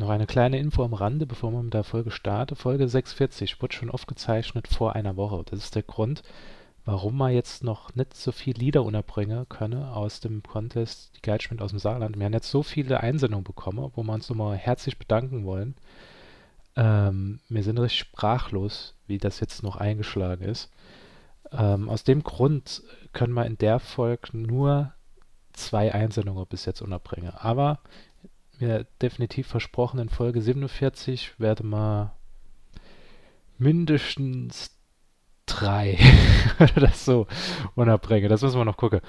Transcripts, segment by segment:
noch eine kleine Info am Rande, bevor wir mit der Folge starten. Folge 46 wurde schon aufgezeichnet vor einer Woche. Das ist der Grund, warum wir jetzt noch nicht so viele Lieder unterbringen können aus dem Contest Die Geldschmied aus dem Saarland. Wir haben jetzt so viele Einsendungen bekommen, wo wir uns nochmal herzlich bedanken wollen. Ähm, wir sind richtig sprachlos, wie das jetzt noch eingeschlagen ist. Ähm, aus dem Grund können wir in der Folge nur zwei Einsendungen bis jetzt unterbringen. Aber mir definitiv versprochen, in Folge 47 werde mal mindestens drei oder so unterbringen. Das müssen wir noch gucken.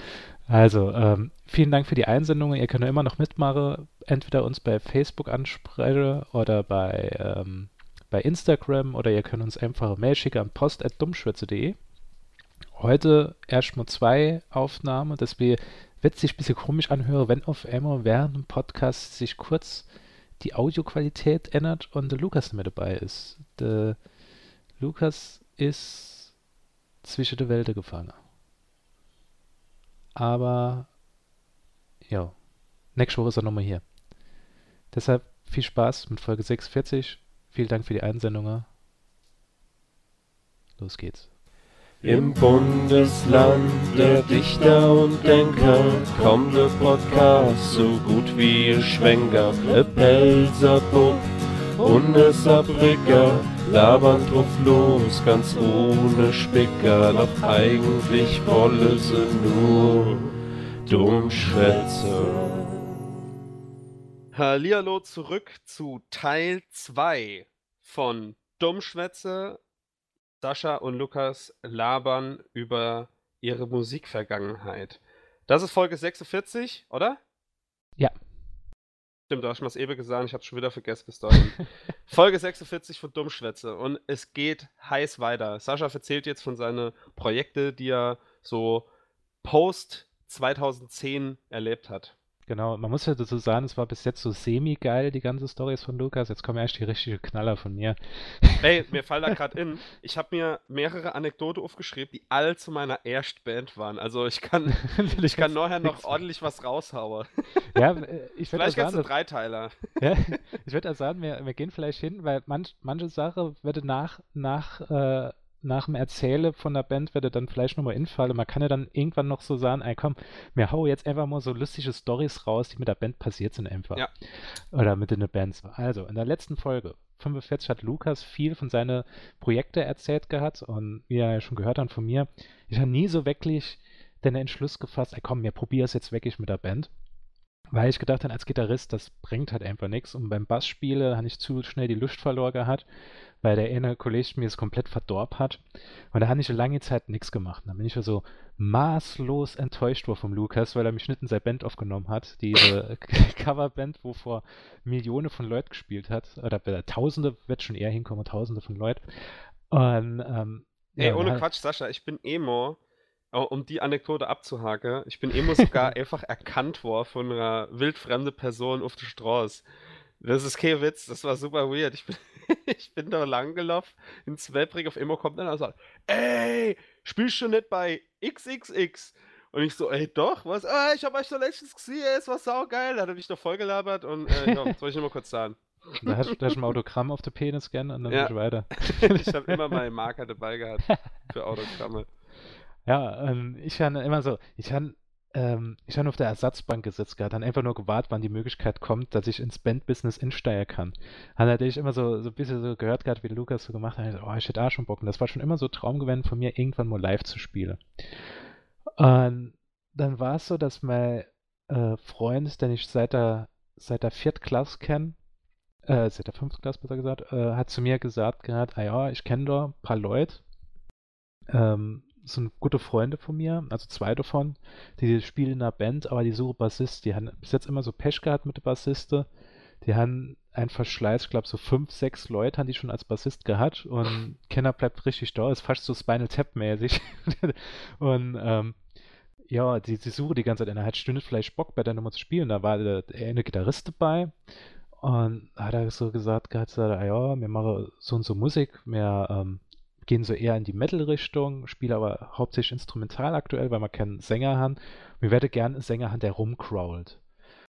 Also, ähm, vielen Dank für die Einsendungen. Ihr könnt ja immer noch mitmachen. Entweder uns bei Facebook ansprechen oder bei, ähm, bei Instagram oder ihr könnt uns einfach eine Mail schicken an post.dummschwätze.de. Heute erstmal zwei Aufnahmen, wir wird sich ein bisschen komisch anhören, wenn auf einmal während dem Podcast sich kurz die Audioqualität ändert und der Lukas mit dabei ist. Der Lukas ist zwischen der Welt gefangen. Aber ja, nächste Woche ist er nochmal hier. Deshalb viel Spaß mit Folge 46. Vielen Dank für die Einsendungen. Los geht's. Im Bundesland der Dichter und Denker kommt der Podcast so gut wie ein Schwenker. E Pelzer Pup und e Sabricker labern drauf los, ganz ohne Spicker. Doch eigentlich wolle sie nur Dummschwätze. Hallihallo zurück zu Teil 2 von Dummschwätze Sascha und Lukas labern über ihre Musikvergangenheit. Das ist Folge 46, oder? Ja. Stimmt, du hast schon was eben gesagt, ich hab's schon wieder vergessen bis dahin. Folge 46 von Dummschwätze und es geht heiß weiter. Sascha erzählt jetzt von seinen Projekten, die er so post 2010 erlebt hat. Genau, man muss ja dazu sagen, es war bis jetzt so semi-geil, die ganze Story von Lukas. Jetzt kommen erst die richtige Knaller von mir. Ey, mir fallen da gerade in, ich habe mir mehrere Anekdoten aufgeschrieben, die all zu meiner Erstband waren. Also ich kann, ich kann nachher noch ordentlich was raushauen. Ja, äh, ich würde Vielleicht kannst du Dreiteiler. ja, ich würde sagen, wir, wir gehen vielleicht hin, weil manch, manche Sache würde nach, nach, äh, nach dem Erzählen von der Band würde dann vielleicht nochmal infallen. Man kann ja dann irgendwann noch so sagen, ey komm, wir hauen jetzt einfach mal so lustige Stories raus, die mit der Band passiert sind einfach. Ja. Oder mit den Bands. Also, in der letzten Folge, 45, hat Lukas viel von seinen Projekten erzählt gehabt und wie er ja schon gehört hat von mir, ich habe nie so wirklich den Entschluss gefasst, ey komm, wir probieren es jetzt wirklich mit der Band. Weil ich gedacht habe, als Gitarrist, das bringt halt einfach nichts. Und beim Bassspielen habe ich zu schnell die Lust verloren gehabt, weil der eine Kollege mir es komplett verdorben hat. Und da habe ich eine lange Zeit nichts gemacht. Da bin ich ja so maßlos enttäuscht war vom Lukas, weil er mich nicht in seine Band aufgenommen hat. Diese Coverband, wo vor Millionen von Leuten gespielt hat. Oder Tausende, wird schon eher hinkommen, Tausende von Leuten. Und, ähm, Ey, ja, ohne halt- Quatsch, Sascha, ich bin Emo, um die Anekdote abzuhaken, ich bin Emo sogar einfach erkannt worden von einer wildfremden Person auf der Straße. Das ist kein Witz, das war super weird. Ich bin, ich bin da lang gelaufen, ins Weltbring auf Emo kommt dann und sagt, ey, spielst du nicht bei XXX? Und ich so, ey, doch, was? Ah, ich hab euch doch letztens gesehen, es war saugeil. Da hat er mich doch voll gelabert und, äh, ja, soll ich nur mal kurz sagen. Da hast du ein Autogramm auf der Penis gern und dann Ja. ja. weiter. ich habe immer meinen Marker dabei gehabt für Autogramme. Ja, ähm, ich habe immer so, ich habe ähm, ich hab auf der Ersatzbank gesetzt gehabt, dann einfach nur gewartet, wann die Möglichkeit kommt, dass ich ins Bandbusiness insteigen kann. Hat natürlich immer so, so ein bisschen so gehört gehabt, wie Lukas so gemacht hat, oh, ich hätte auch schon Bock. Und das war schon immer so Traum gewesen von mir, irgendwann mal live zu spielen. Und dann war es so, dass mein äh, Freund, den ich seit der, seit der vierten Klasse kenne, äh, seit der fünften Klasse besser gesagt, äh, hat zu mir gesagt gehabt, ah ja, ich kenne da ein paar Leute, ähm, sind gute Freunde von mir, also zwei davon, die spielen in einer Band, aber die suchen Bassist. Die haben bis jetzt immer so Pech gehabt mit den Bassisten. Die haben einen Verschleiß, ich glaube so fünf, sechs Leute haben die schon als Bassist gehabt und Kenner bleibt richtig da, ist fast so Spinal Tap mäßig. und ähm, ja, die, die suchen die ganze Zeit, er hat stündet vielleicht Bock bei der Nummer zu spielen. Da war der, der eine Gitarrist dabei und hat er so gesagt, gehabt, ah ja, wir machen so und so Musik, wir ähm, gehen so eher in die Metal-Richtung, spielen aber hauptsächlich instrumental aktuell, weil wir keinen Sänger haben. Wir werden gerne einen Sänger haben, der rumcrawlt.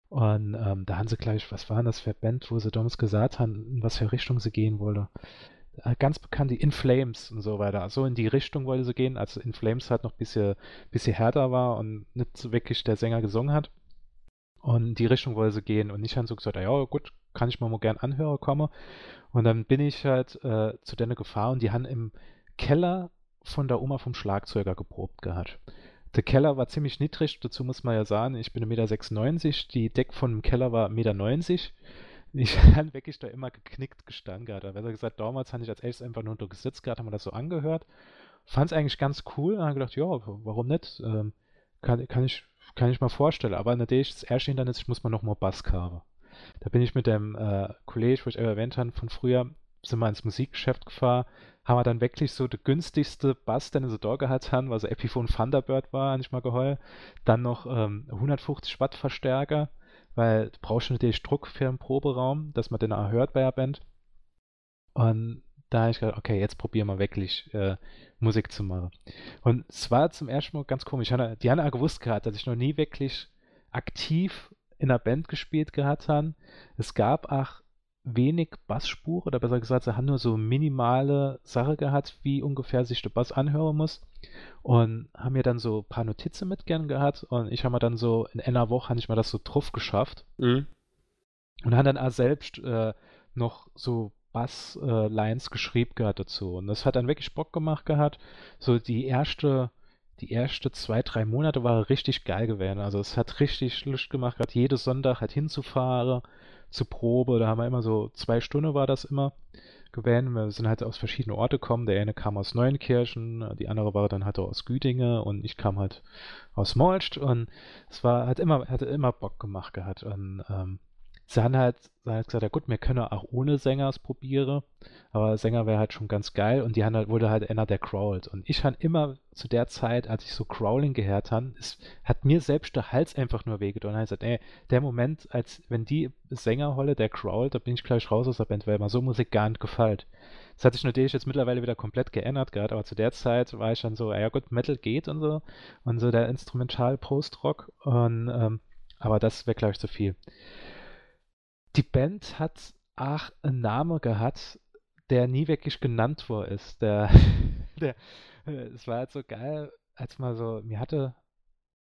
Und ähm, da haben sie gleich, was war das für Band, wo sie damals gesagt haben, in was für Richtung sie gehen wollte. Äh, ganz bekannt, die In Flames und so weiter. So in die Richtung wollte sie gehen, als In Flames halt noch ein bisschen, bisschen härter war und nicht so wirklich der Sänger gesungen hat. Und die Richtung wollte sie gehen. Und ich habe so gesagt, ja gut, kann ich mal, mal gern anhören kommen. Und dann bin ich halt äh, zu denen gefahren und die haben im Keller von der Oma vom Schlagzeuger geprobt gehabt. Der Keller war ziemlich niedrig, dazu muss man ja sagen, ich bin 1,96 Meter, die Deck von dem Keller war 1,90 Meter. Ich habe wirklich da immer geknickt gestanden gehabt. Da besser gesagt, damals habe ich als erstes einfach nur unter Gesitz gehabt, haben wir das so angehört. Fand es eigentlich ganz cool und habe gedacht, ja, warum nicht? Ähm, kann, kann, ich, kann ich mal vorstellen. Aber natürlich, das erste Hindernis, ich muss mal nochmal Bass haben. Da bin ich mit dem äh, Kollege, wo ich erwähnt habe, von früher, sind wir ins Musikgeschäft gefahren, haben wir dann wirklich so der günstigste Bass, den sie da gehabt haben, was Epiphone Thunderbird war, nicht mal geheul. Dann noch ähm, 150 Watt Verstärker, weil du brauchst natürlich Druck für einen Proberaum, dass man den auch hört bei der Band. Und da habe ich gedacht, okay, jetzt probieren wir wirklich äh, Musik zu machen. Und es war zum ersten Mal ganz komisch. Die haben auch gewusst gehabt, dass ich noch nie wirklich aktiv in einer Band gespielt gehabt habe. Es gab auch wenig Bassspur oder besser gesagt, sie haben nur so minimale Sache gehabt, wie ungefähr sich der Bass anhören muss und haben mir dann so ein paar Notizen mit gern gehabt und ich habe mir dann so in einer Woche habe ich mir das so drauf geschafft mhm. und haben dann auch selbst äh, noch so Basslines äh, geschrieben gehabt dazu und das hat dann wirklich Bock gemacht gehabt. So die erste die ersten zwei, drei Monate war richtig geil gewesen. Also es hat richtig Lust gemacht, gerade jeden Sonntag halt hinzufahren zur Probe. Da haben wir immer so zwei Stunden war das immer gewählt. Wir sind halt aus verschiedenen Orten gekommen. Der eine kam aus Neuenkirchen, die andere war dann halt aus Güdinge und ich kam halt aus Molst und es war, hat immer, hatte immer Bock gemacht gehabt. Und ähm, sie haben halt, sie haben halt gesagt, ja gut, wir können auch ohne Sänger es probieren, aber Sänger wäre halt schon ganz geil und die haben halt, wurde halt einer, der crawlt. Und ich habe immer zu der Zeit, als ich so Crawling gehört habe, es hat mir selbst der Hals einfach nur wehgetan. Und ich gesagt, ey, der Moment, als wenn die Sängerholle, der crawlt, da bin ich gleich raus aus der Band, weil mir so Musik gar nicht gefällt. Das hat sich natürlich jetzt mittlerweile wieder komplett geändert gerade, aber zu der Zeit war ich dann so, ja gut, Metal geht und so und so der Instrumental Post-Rock ähm, aber das wäre glaube ich zu viel die Band hat auch einen Namen gehabt, der nie wirklich genannt worden ist. Der, der, es war halt so geil, als man so, mir hatte,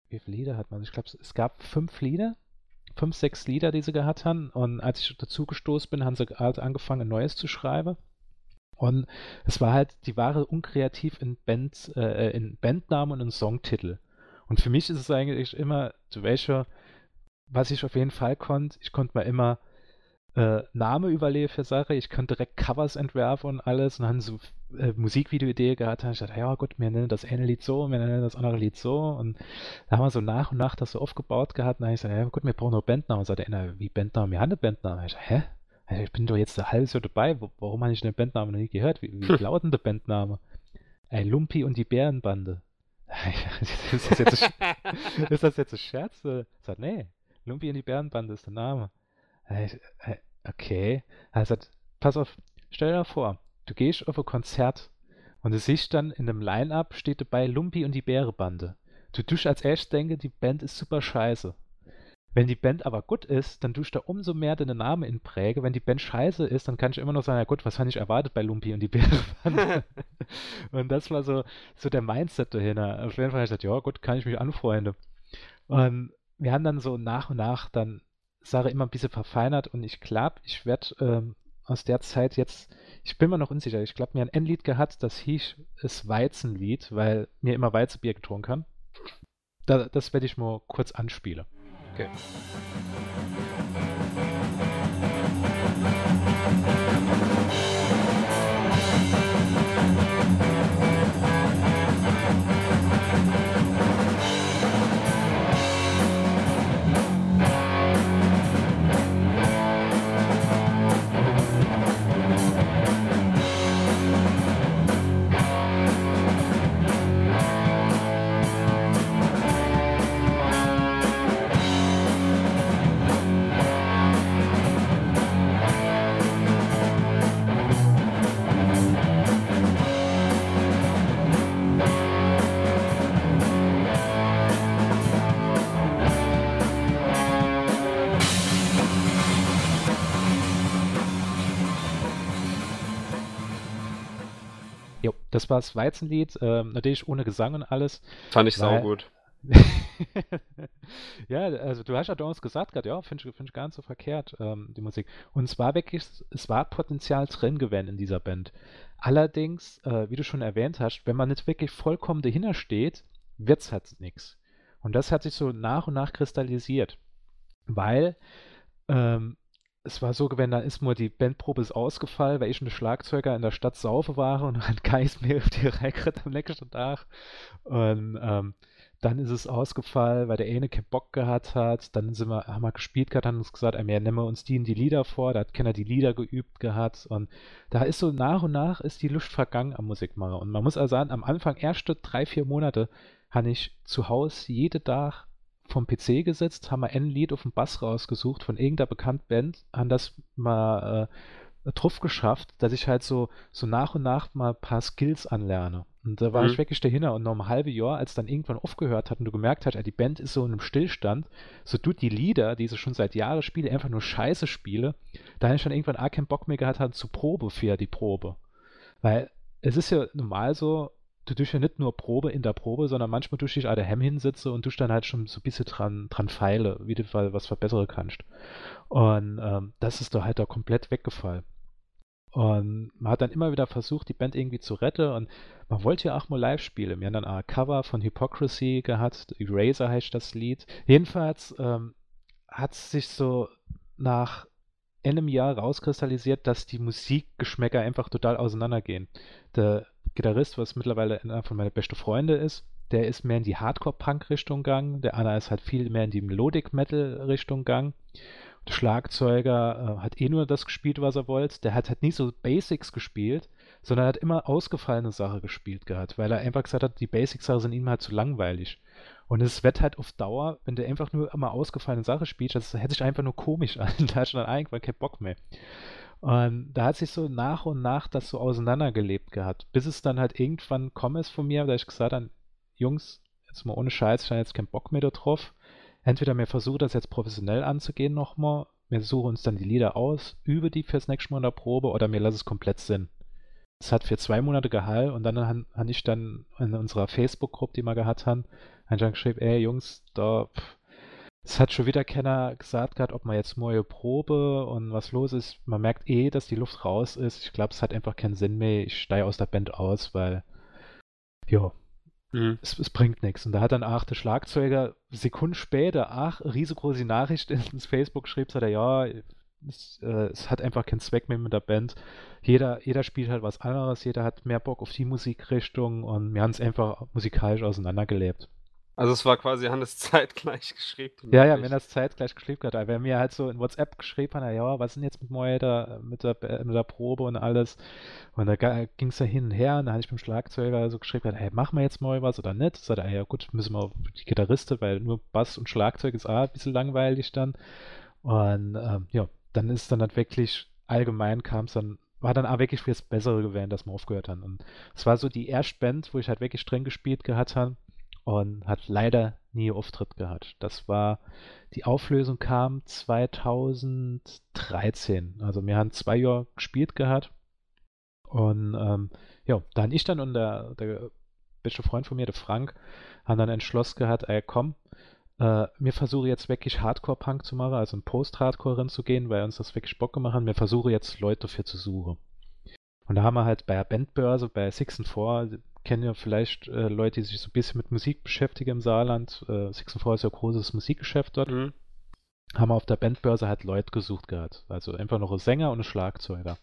wie viele Lieder hat man? Ich glaube, es gab fünf Lieder, fünf, sechs Lieder, die sie gehabt haben. Und als ich dazu gestoßen bin, haben sie halt angefangen, ein neues zu schreiben. Und es war halt, die waren unkreativ in Band, äh, in Bandnamen und in Songtitel. Und für mich ist es eigentlich immer, zu welcher, was ich auf jeden Fall konnte, ich konnte mal immer äh, Name überlege für Sache. Ich könnte direkt Covers entwerfen und alles und dann so äh, Musikvideo-Idee gehabt. Und ich dachte, ja gut, wir nennen das eine Lied so, wir nennen das andere Lied so. Und da haben wir so nach und nach das so aufgebaut gehabt. Und dann habe ich gesagt, ja gut, wir brauchen nur Bandnamen. Und sagte einer, wie Bandnamen? Wir haben eine Bandnamen. Ich dachte, hä? Ich bin doch jetzt ein halbes Jahr dabei. Warum habe ich den Bandnamen noch nie gehört? Wie, wie lautet denn der Bandname? Ey, Lumpi und die Bärenbande. ist, das jetzt ein, ist das jetzt ein Scherz? Ich sag, nee, Lumpi und die Bärenbande ist der Name. Okay. Also, pass auf, stell dir vor, du gehst auf ein Konzert und du siehst dann in dem Line-Up steht dabei Lumpi und die Bärebande. Du tust als erstes denke, die Band ist super scheiße. Wenn die Band aber gut ist, dann tust du umso mehr deinen Namen in Präge. Wenn die Band scheiße ist, dann kann ich immer noch sagen, ja gut, was habe ich erwartet bei Lumpi und die Bärebande? und das war so, so der Mindset dahinter. Auf jeden Fall habe ich gesagt, ja gut, kann ich mich anfreunden. Und wir haben dann so nach und nach dann Sache immer ein bisschen verfeinert und ich glaube, ich werde ähm, aus der Zeit jetzt, ich bin mir noch unsicher, ich glaube, mir ein Endlied gehabt, das hieß es Weizenlied, weil mir immer Weizenbier getrunken haben. Da, das werde ich mal kurz anspielen. Okay. Das war das Weizenlied, ähm, natürlich ohne Gesang und alles. Fand ich Weil- saugut. ja, also du hast ja damals gesagt, gerade, ja, finde ich, find ich gar nicht so verkehrt, ähm, die Musik. Und es war wirklich, es war Potenzial drin gewesen in dieser Band. Allerdings, äh, wie du schon erwähnt hast, wenn man nicht wirklich vollkommen dahinter steht, wird's halt nichts. Und das hat sich so nach und nach kristallisiert. Weil ähm, es war so gewesen, dann ist mir die Bandprobe ist ausgefallen, weil ich und der Schlagzeuger in der Stadt saufe waren und dann Geist mir auf die Reihe am nächsten Tag. Und ähm, dann ist es ausgefallen, weil der eine keinen Bock gehabt hat. Dann sind wir, haben wir gespielt gehabt, haben uns gesagt, ja, nehmen wir uns die in die Lieder vor. Da hat keiner die Lieder geübt gehabt. Und da ist so nach und nach ist die Lust vergangen am Musikmachen. Und man muss also sagen, am Anfang, erste drei, vier Monate, habe ich zu Hause jeden Tag vom PC gesetzt, haben wir ein Lied auf dem Bass rausgesucht von irgendeiner bekannten Band, haben das mal äh, drauf geschafft, dass ich halt so, so nach und nach mal ein paar Skills anlerne. Und da war Mhm. ich wirklich dahinter und noch ein halbes Jahr, als dann irgendwann aufgehört hat und du gemerkt hast, die Band ist so in einem Stillstand, so du die Lieder, die sie schon seit Jahren spiele, einfach nur scheiße spiele, da habe ich dann irgendwann auch keinen Bock mehr gehabt, halt zur Probe für die Probe. Weil es ist ja normal so, du tust ja nicht nur Probe in der Probe, sondern manchmal tust du dich auch daheim hinsitze und tust dann halt schon so ein bisschen dran, dran feile, wie du was verbessern kannst. Und ähm, das ist da halt da komplett weggefallen. Und man hat dann immer wieder versucht, die Band irgendwie zu retten und man wollte ja auch mal live spielen. Wir haben dann auch ein Cover von Hypocrisy gehabt, Eraser heißt das Lied. Jedenfalls ähm, hat sich so nach einem Jahr rauskristallisiert, dass die Musikgeschmäcker einfach total auseinandergehen. Der Gitarrist, was mittlerweile einer von meinen besten Freunde ist, der ist mehr in die Hardcore-Punk-Richtung gegangen. Der Anna ist halt viel mehr in die Melodic-Metal-Richtung gegangen. Der Schlagzeuger äh, hat eh nur das gespielt, was er wollte. Der hat halt nie so Basics gespielt, sondern hat immer ausgefallene Sachen gespielt gehabt, weil er einfach gesagt hat, die Basics-Sachen sind ihm halt zu langweilig. Und es wird halt auf Dauer, wenn der einfach nur immer ausgefallene Sachen spielt, das hätte sich einfach nur komisch an. Da hat schon dann irgendwann keinen Bock mehr. Und da hat sich so nach und nach das so auseinandergelebt gehabt, bis es dann halt irgendwann kommen ist von mir, da ich gesagt habe, Jungs, jetzt mal ohne Scheiß, ich habe jetzt keinen Bock mehr da drauf. Entweder wir versuchen das jetzt professionell anzugehen nochmal, wir suchen uns dann die Lieder aus, übe die fürs nächste Mal in der Probe oder mir lasse es komplett Sinn. Es hat für zwei Monate Gehalt und dann habe hab ich dann in unserer Facebook-Gruppe, die wir gehabt haben, dann geschrieben, ey Jungs, da, pff, es hat schon wieder keiner gesagt gehabt, ob man jetzt neue Probe und was los ist. Man merkt eh, dass die Luft raus ist. Ich glaube, es hat einfach keinen Sinn mehr. Ich steige aus der Band aus, weil, ja, Mhm. es, es bringt nichts. Und da hat dann auch der Schlagzeuger Sekunden später, ach, riesengroße Nachricht ins Facebook schrieb, sagt er, ja, es, äh, es hat einfach keinen Zweck mehr mit der Band. Jeder, jeder spielt halt was anderes, jeder hat mehr Bock auf die Musikrichtung und wir haben es einfach musikalisch auseinandergelebt. Also es war quasi Hannes zeitgleich geschrieben. Ja, ja, wenn das zeitgleich geschrieben hat, weil mir halt so in WhatsApp geschrieben hat, ja, was ist denn jetzt mit Moje da, mit der, mit der Probe und alles. Und da ging es ja hin und her und da hatte ich mit dem Schlagzeuger so geschrieben, hey, machen wir jetzt mal was oder nicht? Sagt er, ja gut, müssen wir auf die Gitarriste, weil nur Bass und Schlagzeug ist auch ein bisschen langweilig dann. Und ähm, ja, dann ist dann halt wirklich, allgemein kam es dann, war dann auch wirklich fürs Bessere gewesen, dass wir aufgehört haben. Und es war so die erste Band, wo ich halt wirklich streng gespielt gehabt habe und hat leider nie Auftritt gehabt. Das war, die Auflösung kam 2013. Also wir haben zwei Jahre gespielt gehabt. Und ähm, ja, da habe ich dann und der, der beste Freund von mir, der Frank, haben dann entschlossen gehabt, ey komm, äh, wir versuchen jetzt wirklich Hardcore-Punk zu machen, also in Post-Hardcore zu gehen, weil uns das wirklich Bock gemacht hat. Wir versuchen jetzt Leute dafür zu suchen. Und da haben wir halt bei der Bandbörse, bei Six and Four, kennen ja vielleicht äh, Leute, die sich so ein bisschen mit Musik beschäftigen im Saarland. Äh, Six and Four ist ja ein großes Musikgeschäft dort. Mhm. Haben wir auf der Bandbörse halt Leute gesucht gehabt. Also einfach noch ein Sänger und ein Schlagzeuger.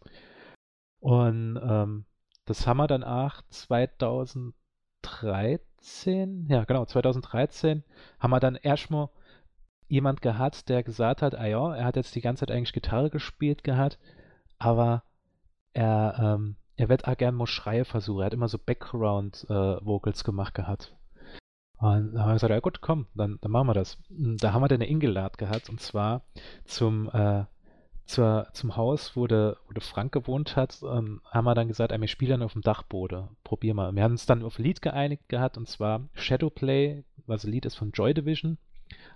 Und ähm, das haben wir dann auch 2013, ja genau, 2013 haben wir dann erstmal jemand gehabt, der gesagt hat, ah ja, er hat jetzt die ganze Zeit eigentlich Gitarre gespielt gehabt, aber er, ähm, er wird auch gern mal Schreie versuchen. Er hat immer so Background-Vocals gemacht gehabt. Und da haben wir gesagt, ja gut, komm, dann, dann machen wir das. Und da haben wir dann eine Ingeladen gehabt, und zwar zum, äh, zur, zum Haus, wo der, wo der Frank gewohnt hat, ähm, haben wir dann gesagt, wir spielen dann auf dem Dachboden. Probier mal. Wir haben uns dann auf ein Lied geeinigt gehabt, und zwar Shadowplay, was ein Lied ist von Joy Division,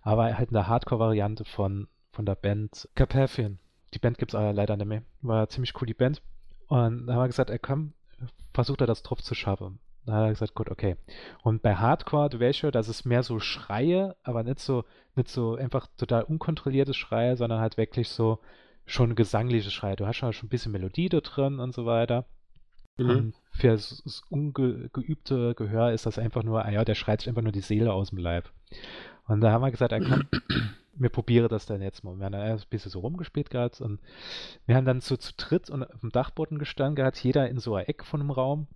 aber halt in der Hardcore-Variante von, von der Band Carpathian. Die Band gibt es leider nicht mehr. War ziemlich cool, die Band. Und da haben wir gesagt, ey, komm, versucht er das drauf zu schaffen. Da hat er gesagt, gut, okay. Und bei Hardcore, schon, das ist mehr so Schreie, aber nicht so, nicht so einfach total unkontrolliertes Schreie, sondern halt wirklich so schon gesangliche Schreie. Du hast schon ein bisschen Melodie da drin und so weiter. Mhm. Und für das ungeübte Gehör ist das einfach nur, ah ja, der schreit sich einfach nur die Seele aus dem Leib. Und da haben wir gesagt, er kann, mir probiere das dann jetzt mal. Wir haben dann ein bisschen so rumgespielt gehabt und wir haben dann so zu dritt und auf dem Dachboden gestanden gehabt, jeder in so ein Eck von einem Raum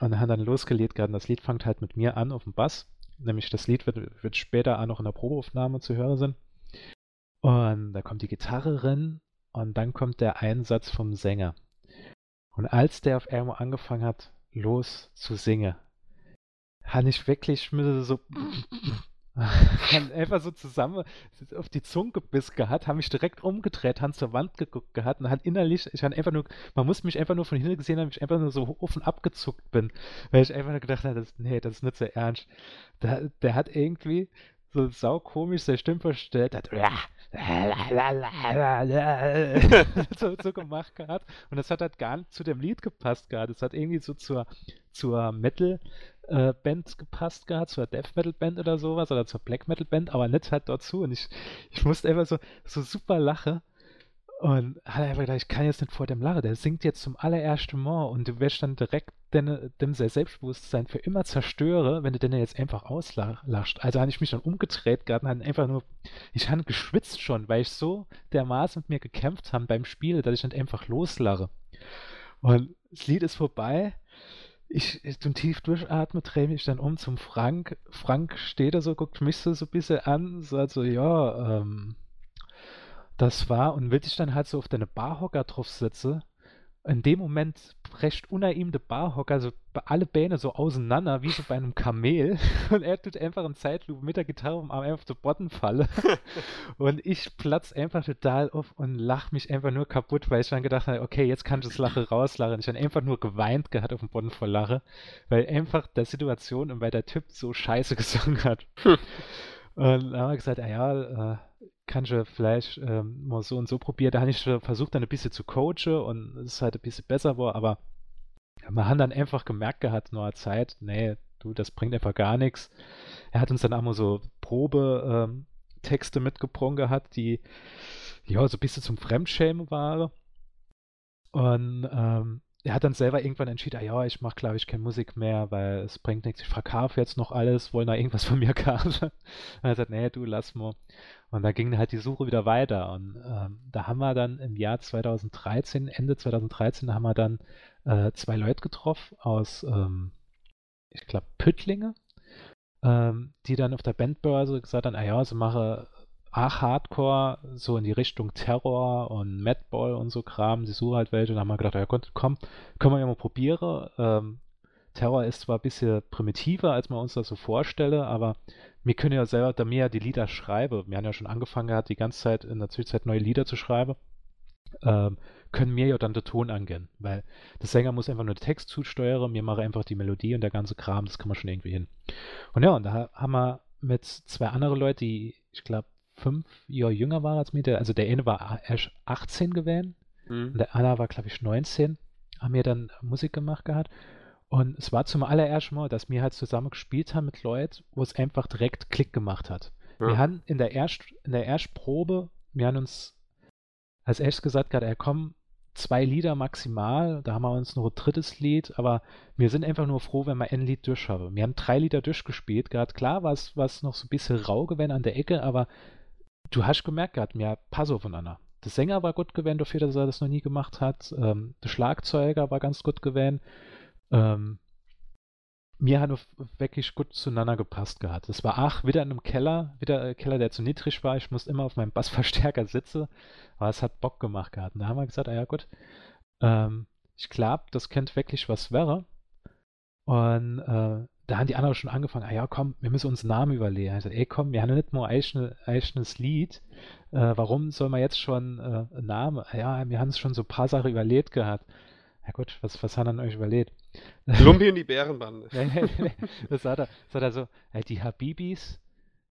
und haben dann losgelegt gehabt. Das Lied fängt halt mit mir an auf dem Bass. Nämlich das Lied wird, wird später auch noch in der Probeaufnahme zu hören sein. Und da kommt die Gitarre rein und dann kommt der Einsatz vom Sänger. Und als der auf einmal angefangen hat, los zu singen, habe ich wirklich so haben einfach so zusammen auf die Zunge gebissen gehabt, haben mich direkt umgedreht, haben zur Wand geguckt gehabt und hat innerlich, ich habe einfach nur, man muss mich einfach nur von hinten gesehen haben, ich einfach nur so offen abgezuckt bin, weil ich einfach nur gedacht habe, nee, das ist nicht so ernst. Der, der hat irgendwie so saukomisch seine Stimme verstellt, hat so, so gemacht gehabt und das hat halt gar nicht zu dem Lied gepasst gehabt. Es hat irgendwie so zur, zur Metal- Band gepasst gehabt, zur Death Metal Band oder sowas oder zur Black Metal Band, aber nicht halt dazu. Und ich, ich musste einfach so, so super lachen. Und hat einfach gedacht, ich kann jetzt nicht vor dem lachen. Der singt jetzt zum allerersten Mal und du wirst dann direkt deine, dem Selbstbewusstsein für immer zerstören, wenn du den jetzt einfach auslachst. Also habe ich mich dann umgedreht gehabt und einfach nur, ich habe geschwitzt schon, weil ich so dermaßen mit mir gekämpft habe beim Spiel, dass ich nicht einfach loslache. Und das Lied ist vorbei ich, zum tief durchatme, drehe mich dann um zum Frank. Frank steht da so, guckt mich so, so ein bisschen an, sagt so, ja, ähm, das war, und will ich dann halt so auf deine Barhocker drauf sitzen in dem Moment brecht unter ihm der Barhocker so alle Beine so auseinander, wie so bei einem Kamel. Und er tut einfach in Zeitlupe mit der Gitarre am Arm einfach zu Boden falle. und ich platz einfach total auf und lach mich einfach nur kaputt, weil ich dann gedacht habe, okay, jetzt kann ich das Lache rauslachen. Ich habe einfach nur geweint gehabt auf dem Boden vor Lache, weil einfach der Situation und weil der Typ so scheiße gesungen hat. und dann haben wir gesagt, ah ja, äh, kannst du vielleicht ähm, mal so und so probieren. Da habe ich versucht, dann ein bisschen zu coachen und es ist halt ein bisschen besser war, aber man hat dann einfach gemerkt gehabt, nur Zeit, nee, du, das bringt einfach gar nichts. Er hat uns dann auch mal so Probe-Texte ähm, mitgebracht gehabt, die ja so ein bisschen zum Fremdschämen waren. Und ähm, er hat dann selber irgendwann entschieden, ah ja, ich mache, glaube ich, keine Musik mehr, weil es bringt nichts. Ich verkaufe jetzt noch alles, wollen da irgendwas von mir kaufen. Und er gesagt, nee, du, lass mal. Und da ging halt die Suche wieder weiter. Und ähm, da haben wir dann im Jahr 2013, Ende 2013, haben wir dann äh, zwei Leute getroffen aus, ähm, ich glaube, Püttlinge, ähm, die dann auf der Bandbörse gesagt haben, ah ja, sie machen ach, Hardcore, so in die Richtung Terror und Madball und so Kram, die suchen halt welche. Und haben wir gedacht, ja komm, können wir ja mal probieren. Ähm, Terror ist zwar ein bisschen primitiver, als man uns das so vorstelle, aber wir können ja selber, da mir ja die Lieder schreiben, wir haben ja schon angefangen gehabt, die ganze Zeit in der Zwischenzeit neue Lieder zu schreiben, ähm, können mir ja dann den Ton angehen, weil der Sänger muss einfach nur den Text zusteuern, mir mache einfach die Melodie und der ganze Kram, das kann man schon irgendwie hin. Und ja, und da haben wir mit zwei anderen Leuten, die, ich glaube, fünf Jahre jünger waren als mir, der, also der eine war erst 18 gewesen, mhm. der andere war, glaube ich, 19, haben wir dann Musik gemacht gehabt und es war zum allerersten Mal, dass wir halt zusammen gespielt haben mit Leuten, wo es einfach direkt Klick gemacht hat. Ja. Wir haben in der, Erst, in der Erstprobe, wir haben uns als erstes gesagt, gerade, er kommt zwei Lieder maximal, da haben wir uns noch ein drittes Lied, aber wir sind einfach nur froh, wenn wir ein Lied durch haben. Wir haben drei Lieder durchgespielt, gerade klar war es noch so ein bisschen rau gewesen an der Ecke, aber du hast gemerkt, gerade, wir passen aufeinander. Der Sänger war gut gewesen dafür, dass er das noch nie gemacht hat. Ähm, der Schlagzeuger war ganz gut gewesen. Ähm, mir hat wirklich gut zueinander gepasst gehabt. Es war ach, wieder in einem Keller, wieder ein Keller, der zu niedrig war. Ich musste immer auf meinem Bassverstärker sitzen, aber es hat Bock gemacht gehabt. Und da haben wir gesagt, ah ja gut, ähm, ich glaube, das könnte wirklich was wäre. Und äh, da haben die anderen schon angefangen, ah ja komm, wir müssen uns einen Namen überlegen. Ich sagte, ey komm, wir haben ja nicht nur ein eigenes Lied. Äh, warum soll man jetzt schon äh, einen Namen? Ah, ja, wir haben es schon so ein paar Sachen überlegt gehabt. Ja gut, was, was hat er euch überlegt? Lumpi und die Bärenbande. das hat er, das hat er so, die Habibis,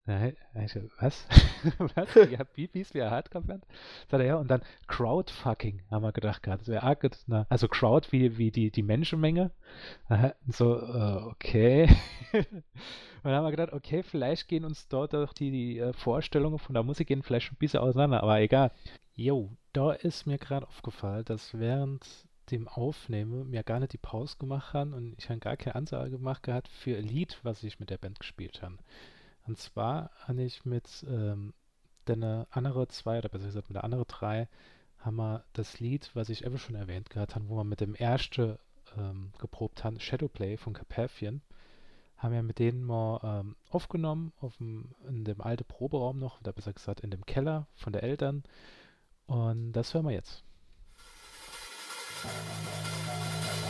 Ja, ich, was? was? Ja, wie, wie ist wie Hardcore-Band? Sagt er, ja, und dann Crowdfucking, haben wir gedacht gerade. Das wäre arg, na, also Crowd wie, wie die, die Menschenmenge. Aha, so, äh, okay. und dann haben wir gedacht, okay, vielleicht gehen uns dort auch die, die äh, Vorstellungen von der Musik gehen vielleicht ein bisschen auseinander, aber egal. Jo, da ist mir gerade aufgefallen, dass während dem Aufnehmen mir gar nicht die Pause gemacht haben und ich habe gar keine Ansage gemacht gehabt für ein Lied, was ich mit der Band gespielt habe. Und zwar habe ich mit ähm, den andere zwei, oder besser gesagt mit der andere drei, haben wir das Lied, was ich eben schon erwähnt gehabt habe, wo wir mit dem ersten ähm, geprobt haben, Shadowplay von Carpathian, haben wir mit denen mal ähm, aufgenommen, auf dem, in dem alten Proberaum noch, oder besser gesagt in dem Keller von der Eltern. Und das hören wir jetzt. Wir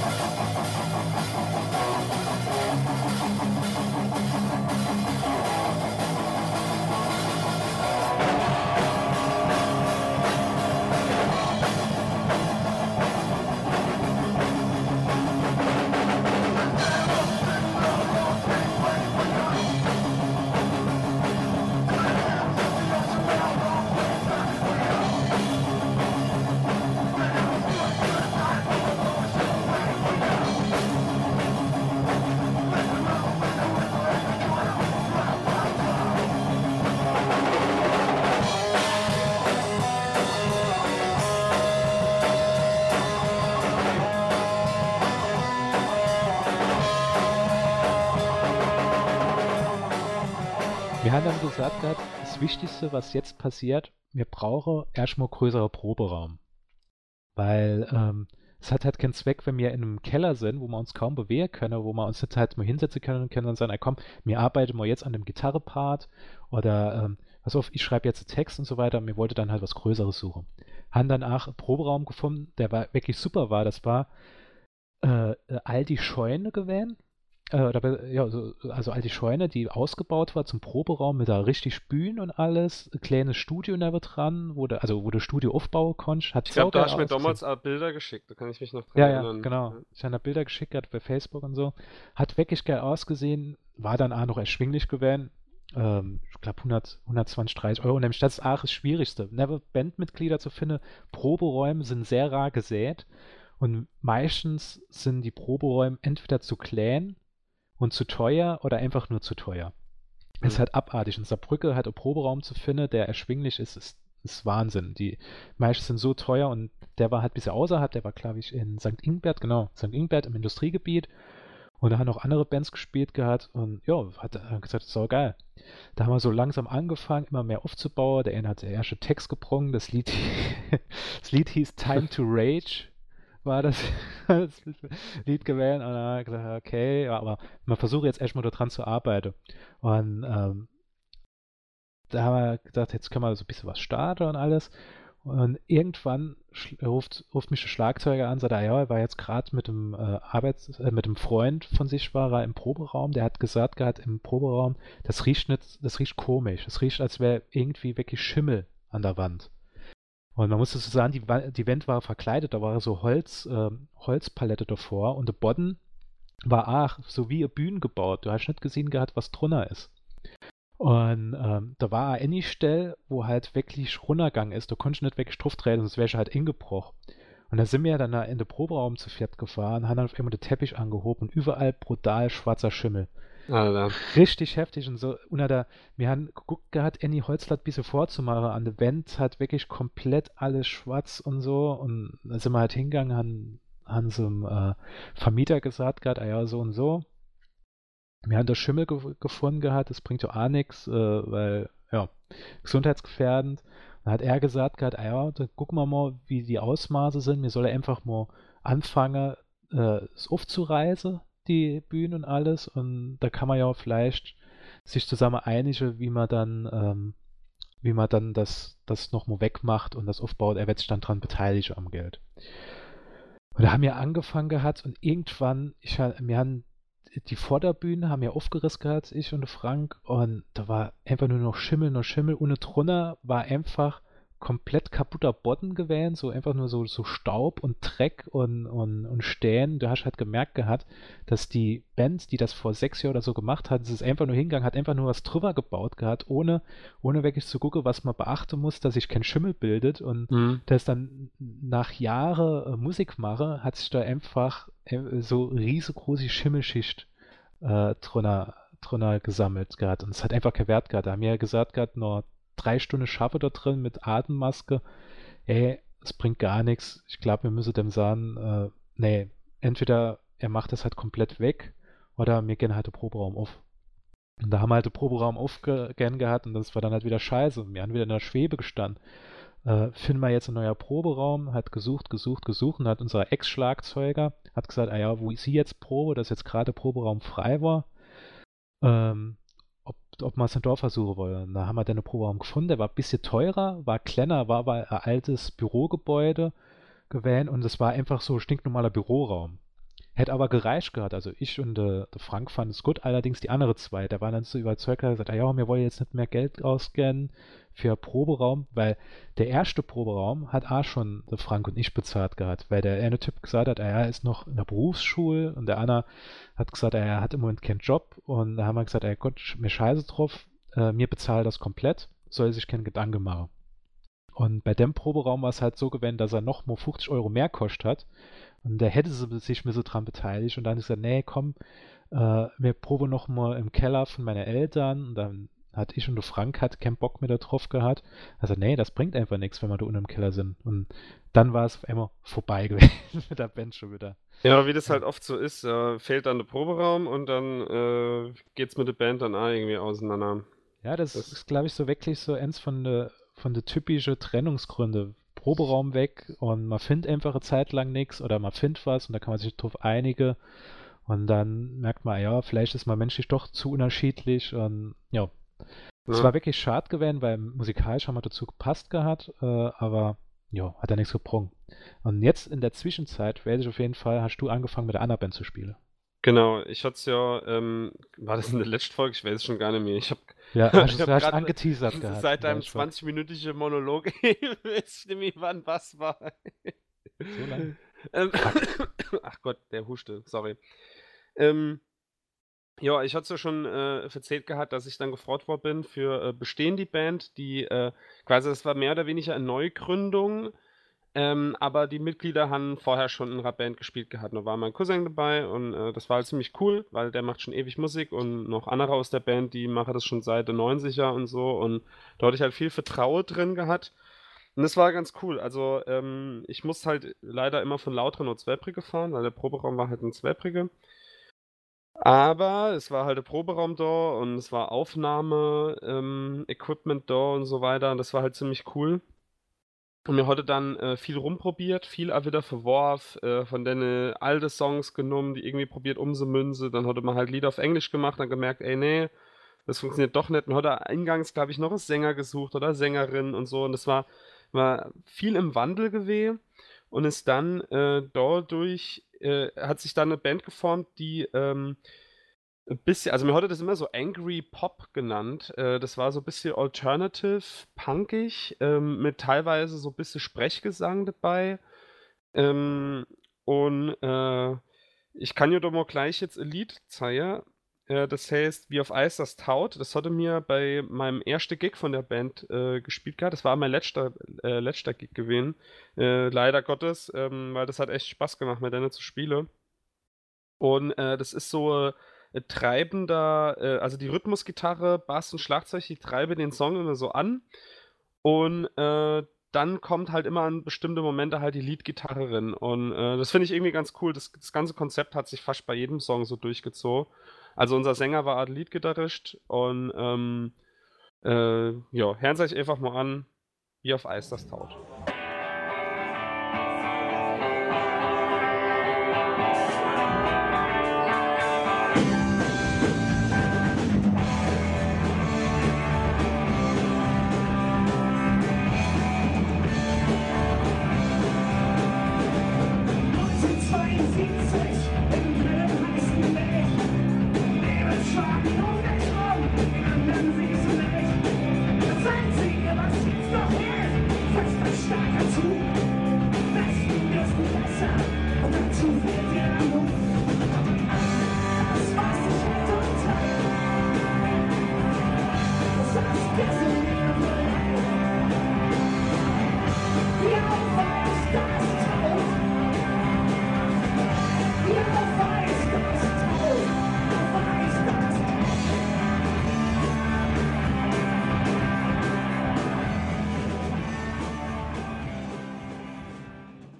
Ha ha ha. Gesagt, gehabt, das Wichtigste, was jetzt passiert, wir brauchen erstmal größere Proberaum. Weil ähm, es hat halt keinen Zweck, wenn wir in einem Keller sind, wo wir uns kaum bewegen können, wo wir uns jetzt halt mal hinsetzen können und können dann sagen, komm, wir arbeiten mal jetzt an dem Gitarrepart oder ähm, pass auf, ich schreibe jetzt einen Text und so weiter. Mir wollte dann halt was Größeres suchen. Haben dann auch einen Proberaum gefunden, der war wirklich super war. Das war äh, all die Scheune gewesen äh, oder, ja, also, also alte Scheune, die ausgebaut war zum Proberaum mit da richtig Bühnen und alles, ein kleines Studio neben dran, wo du, also wo du Studio aufbauen konntest. Hat ich glaube, da hast du mir damals auch Bilder geschickt, da kann ich mich noch dran ja, erinnern. Ja, genau. Ich habe da Bilder geschickt, gerade bei Facebook und so. Hat wirklich geil ausgesehen, war dann auch noch erschwinglich gewesen. Ähm, ich glaube 100, 120, 30 Euro. Nämlich das ist auch das Schwierigste. Never Bandmitglieder zu finden. Proberäume sind sehr rar gesät. Und meistens sind die Proberäume entweder zu klein und zu teuer oder einfach nur zu teuer. Mhm. Es ist halt abartig. In Saarbrücke halt ein Proberaum zu finden, der erschwinglich ist, ist, ist Wahnsinn. Die meisten sind so teuer und der war halt ein bisschen außerhalb, der war, glaube ich, in St. Ingbert, genau, St. Ingbert im Industriegebiet. Und da haben auch andere Bands gespielt gehabt und ja, hat gesagt, das ist auch geil. Da haben wir so langsam angefangen, immer mehr aufzubauen. Der eine hat der erste Text gebrungen. Das Lied, das Lied hieß Time to Rage war das, Lied gewählt und dann habe ich gesagt, okay, aber man versucht jetzt erstmal daran zu arbeiten. Und ähm, da haben wir gedacht, jetzt können wir so ein bisschen was starten und alles. Und irgendwann ruft, ruft mich der Schlagzeuger an, sagt er, ja, er war jetzt gerade mit dem äh, Arbeits-, äh, mit dem Freund von sich war er im Proberaum, der hat gesagt gehabt im Proberaum, das riecht nicht, das riecht komisch, das riecht, als wäre irgendwie wirklich Schimmel an der Wand. Und man muss so sagen, die, die Wand war verkleidet, da war so Holz, äh, Holzpalette davor und der Boden war auch so wie eine Bühne gebaut. Du hast nicht gesehen gehabt, was drunter ist. Und ähm, da war eine Stelle, wo halt wirklich runtergegangen ist. Da konntest du nicht wirklich drauf treten, sonst wäre halt ingebrochen. Und da sind wir dann in den Proberaum zu viert gefahren, haben dann auf einmal den Teppich angehoben und überall brutal schwarzer Schimmel. Alter. Richtig heftig und so. Und da, wir haben geguckt gehabt, Annie Holzlatt ein bisschen vorzumachen. An der Wand hat wirklich komplett alles schwarz und so. Und da sind wir halt hingegangen, haben, haben so einem äh, Vermieter gesagt gehabt, ah ja, so und so. Wir haben da Schimmel ge gefunden gehabt, das bringt ja auch nichts, äh, weil, ja, gesundheitsgefährdend. Dann hat er gesagt gehabt, ah ja, dann gucken wir mal, wie die Ausmaße sind. Wir sollen einfach mal anfangen, äh, es aufzureißen die Bühne und alles und da kann man ja vielleicht sich zusammen einigen, wie man dann, ähm, wie man dann das, das nochmal wegmacht und das aufbaut. Er wird sich dann dran beteiligen am Geld. Und da haben wir angefangen gehabt und irgendwann, ich, wir haben die Vorderbühne haben wir aufgerissen gehabt, ich und Frank, und da war einfach nur noch Schimmel, noch Schimmel. Und drunter war einfach komplett kaputter Boden gewesen, so einfach nur so, so Staub und Dreck und, und, und Stehen. Du hast halt gemerkt gehabt, dass die Band, die das vor sechs Jahren oder so gemacht hat, es ist einfach nur hingegangen, hat einfach nur was drüber gebaut gehabt, ohne, ohne wirklich zu gucken, was man beachten muss, dass sich kein Schimmel bildet und Mhm. dass dann nach Jahren äh, Musik mache, hat sich da einfach äh, so riesengroße Schimmelschicht äh, drunter, drunter gesammelt gehabt und es hat einfach keinen Wert gehabt. Da haben wir ja gesagt gehabt, nur drei Stunden schaffe da drin mit Atemmaske. Ey, es bringt gar nichts. Ich glaube, wir müssen dem sagen, äh, nee, entweder er macht das halt komplett weg oder wir gehen halt den Proberaum auf. Und da haben wir halt den Proberaum aufgern gehabt und das war dann halt wieder scheiße. Wir haben wieder in der Schwebe gestanden. Äh, finden wir jetzt ein neuer Proberaum, hat gesucht, gesucht, gesucht und hat unser Ex-Schlagzeuger hat gesagt, ah ja, wo ist sie jetzt Probe, dass jetzt gerade Proberaum frei war, ähm, ob, wir es in Dorf versuchen wollen. Da haben wir dann einen Proberaum gefunden, der war ein bisschen teurer, war kleiner, war aber ein altes Bürogebäude gewesen und es war einfach so stinknormaler Büroraum. Hätte aber gereicht gehabt. Also ich und der, der Frank fanden es gut, allerdings die andere zwei, der waren dann so überzeugt, hat gesagt, ja, wir wollen jetzt nicht mehr Geld ausgeben für Proberaum, weil der erste Proberaum hat auch schon Frank und ich bezahlt gehabt, weil der eine Typ gesagt hat, ah, er ist noch in der Berufsschule und der andere hat gesagt, ah, er hat im Moment keinen Job und da haben wir gesagt, ey Gott, mir scheiße drauf, äh, mir bezahlt das komplett, soll sich keinen Gedanken machen. Und bei dem Proberaum war es halt so gewesen, dass er noch mal 50 Euro mehr kostet hat. Und da hätte sie sich mir so dran beteiligt. Und dann ist er, nee, komm, äh, wir proben noch mal im Keller von meinen Eltern. Und dann hat ich und der Frank hat keinen Bock mehr da drauf gehabt. Also, nee, das bringt einfach nichts, wenn wir da unten im Keller sind. Und dann war es immer vorbei gewesen mit der Band schon wieder. Ja, wie das halt oft so ist, äh, fehlt dann der Proberaum und dann äh, geht's mit der Band dann auch irgendwie auseinander. Ja, das, Das- ist, glaube ich, so wirklich so eins von der von der typischen Trennungsgründe. Proberaum weg und man findet einfach eine Zeit lang nichts oder man findet was und da kann man sich drauf einigen und dann merkt man, ja, vielleicht ist man menschlich doch zu unterschiedlich und ja, es Ne? war wirklich schade gewesen, weil musikalisch haben wir dazu gepasst gehabt, äh, aber ja, hat ja nichts gebrungen. Und jetzt in der Zwischenzeit werde ich auf jeden Fall, hast du angefangen mit der anderen Band zu spielen. Genau, ich hatte es ja, ähm, war das in der letzten Folge? Ich weiß es schon gar nicht mehr. Ich habe Ja, Ich du hab grad- angeteasert gehabt. seit deinem weiß schon. 20-minütigen Monolog, ich weiß nicht mehr, wann was war. So lang? Ähm, ach Gott, der huschte, sorry. Ähm, ja, ich hatte es ja schon äh, erzählt gehabt, dass ich dann gefragt worden bin für äh, Bestehen die Band, die äh, quasi, das war mehr oder weniger eine Neugründung, ähm, aber die Mitglieder haben vorher schon in einer Band gespielt gehabt. Da war mein Cousin dabei und äh, das war halt ziemlich cool, weil der macht schon ewig Musik und noch andere aus der Band, die machen das schon seit den 90er und so und da hatte ich halt viel Vertrauen drin gehabt. Und das war ganz cool. Also, ähm, ich musste halt leider immer von Lautra nur Zweibrige fahren, weil der Proberaum war halt in Zweibrige. Aber es war halt der Proberaum da und es war Aufnahme, ähm, da und so weiter. Und das war halt ziemlich cool. Und mir heute dann äh, viel rumprobiert, viel auch wieder verworfen, äh, von den alte Songs genommen, die irgendwie probiert umzumünzen. Dann hatte man halt Lieder auf Englisch gemacht, dann gemerkt, ey, nee, das funktioniert doch nicht. Und heute eingangs, glaube ich, noch einen Sänger gesucht oder Sängerin und so. Und das war, war viel im Wandel gewesen und ist dann äh, dadurch, äh, hat sich dann eine Band geformt, die ähm, ein bisschen, also mir heute das immer so Angry Pop genannt. Äh, das war so ein bisschen alternative, punkig, ähm, mit teilweise so ein bisschen Sprechgesang dabei. Ähm, und äh, ich kann dir doch mal gleich jetzt Lied zeigen. Äh, das heißt, wie auf Eis das Taut. Das hatte mir bei meinem ersten Gig von der Band äh, gespielt gehabt. Das war mein letzter, äh, letzter Gig gewesen. Äh, leider Gottes, ähm, weil das hat echt Spaß gemacht, mit denen zu spielen. Und äh, das ist so äh, treibender, also die Rhythmusgitarre, Bass und Schlagzeug, die treiben den Song immer so an. Und dann kommt halt immer an bestimmte Momente halt die Leadgitarre rein. Und das finde ich irgendwie ganz cool. Das, das ganze Konzept hat sich fast bei jedem Song so durchgezogen. Also unser Sänger war Art Leadgitarrist und ähm, äh, ja, hören Sie euch einfach mal an, wie auf Eis das taut.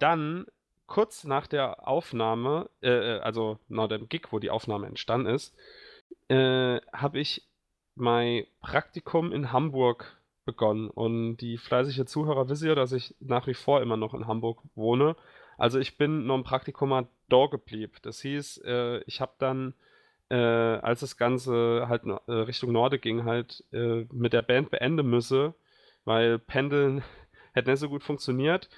dann kurz nach der Aufnahme, äh, äh, also nach dem Gig, wo die Aufnahme entstanden ist, äh, habe ich mein Praktikum in Hamburg begonnen. Und die fleißige Zuhörer wissen ja, dass ich nach wie vor immer noch in Hamburg wohne. Also ich bin noch ein Praktikum da geblieben. Das hieß, äh, ich habe dann, äh, als das Ganze halt äh, Richtung Norde ging, halt äh, mit der Band beenden müssen, weil Pendeln hätte nicht so gut funktioniert.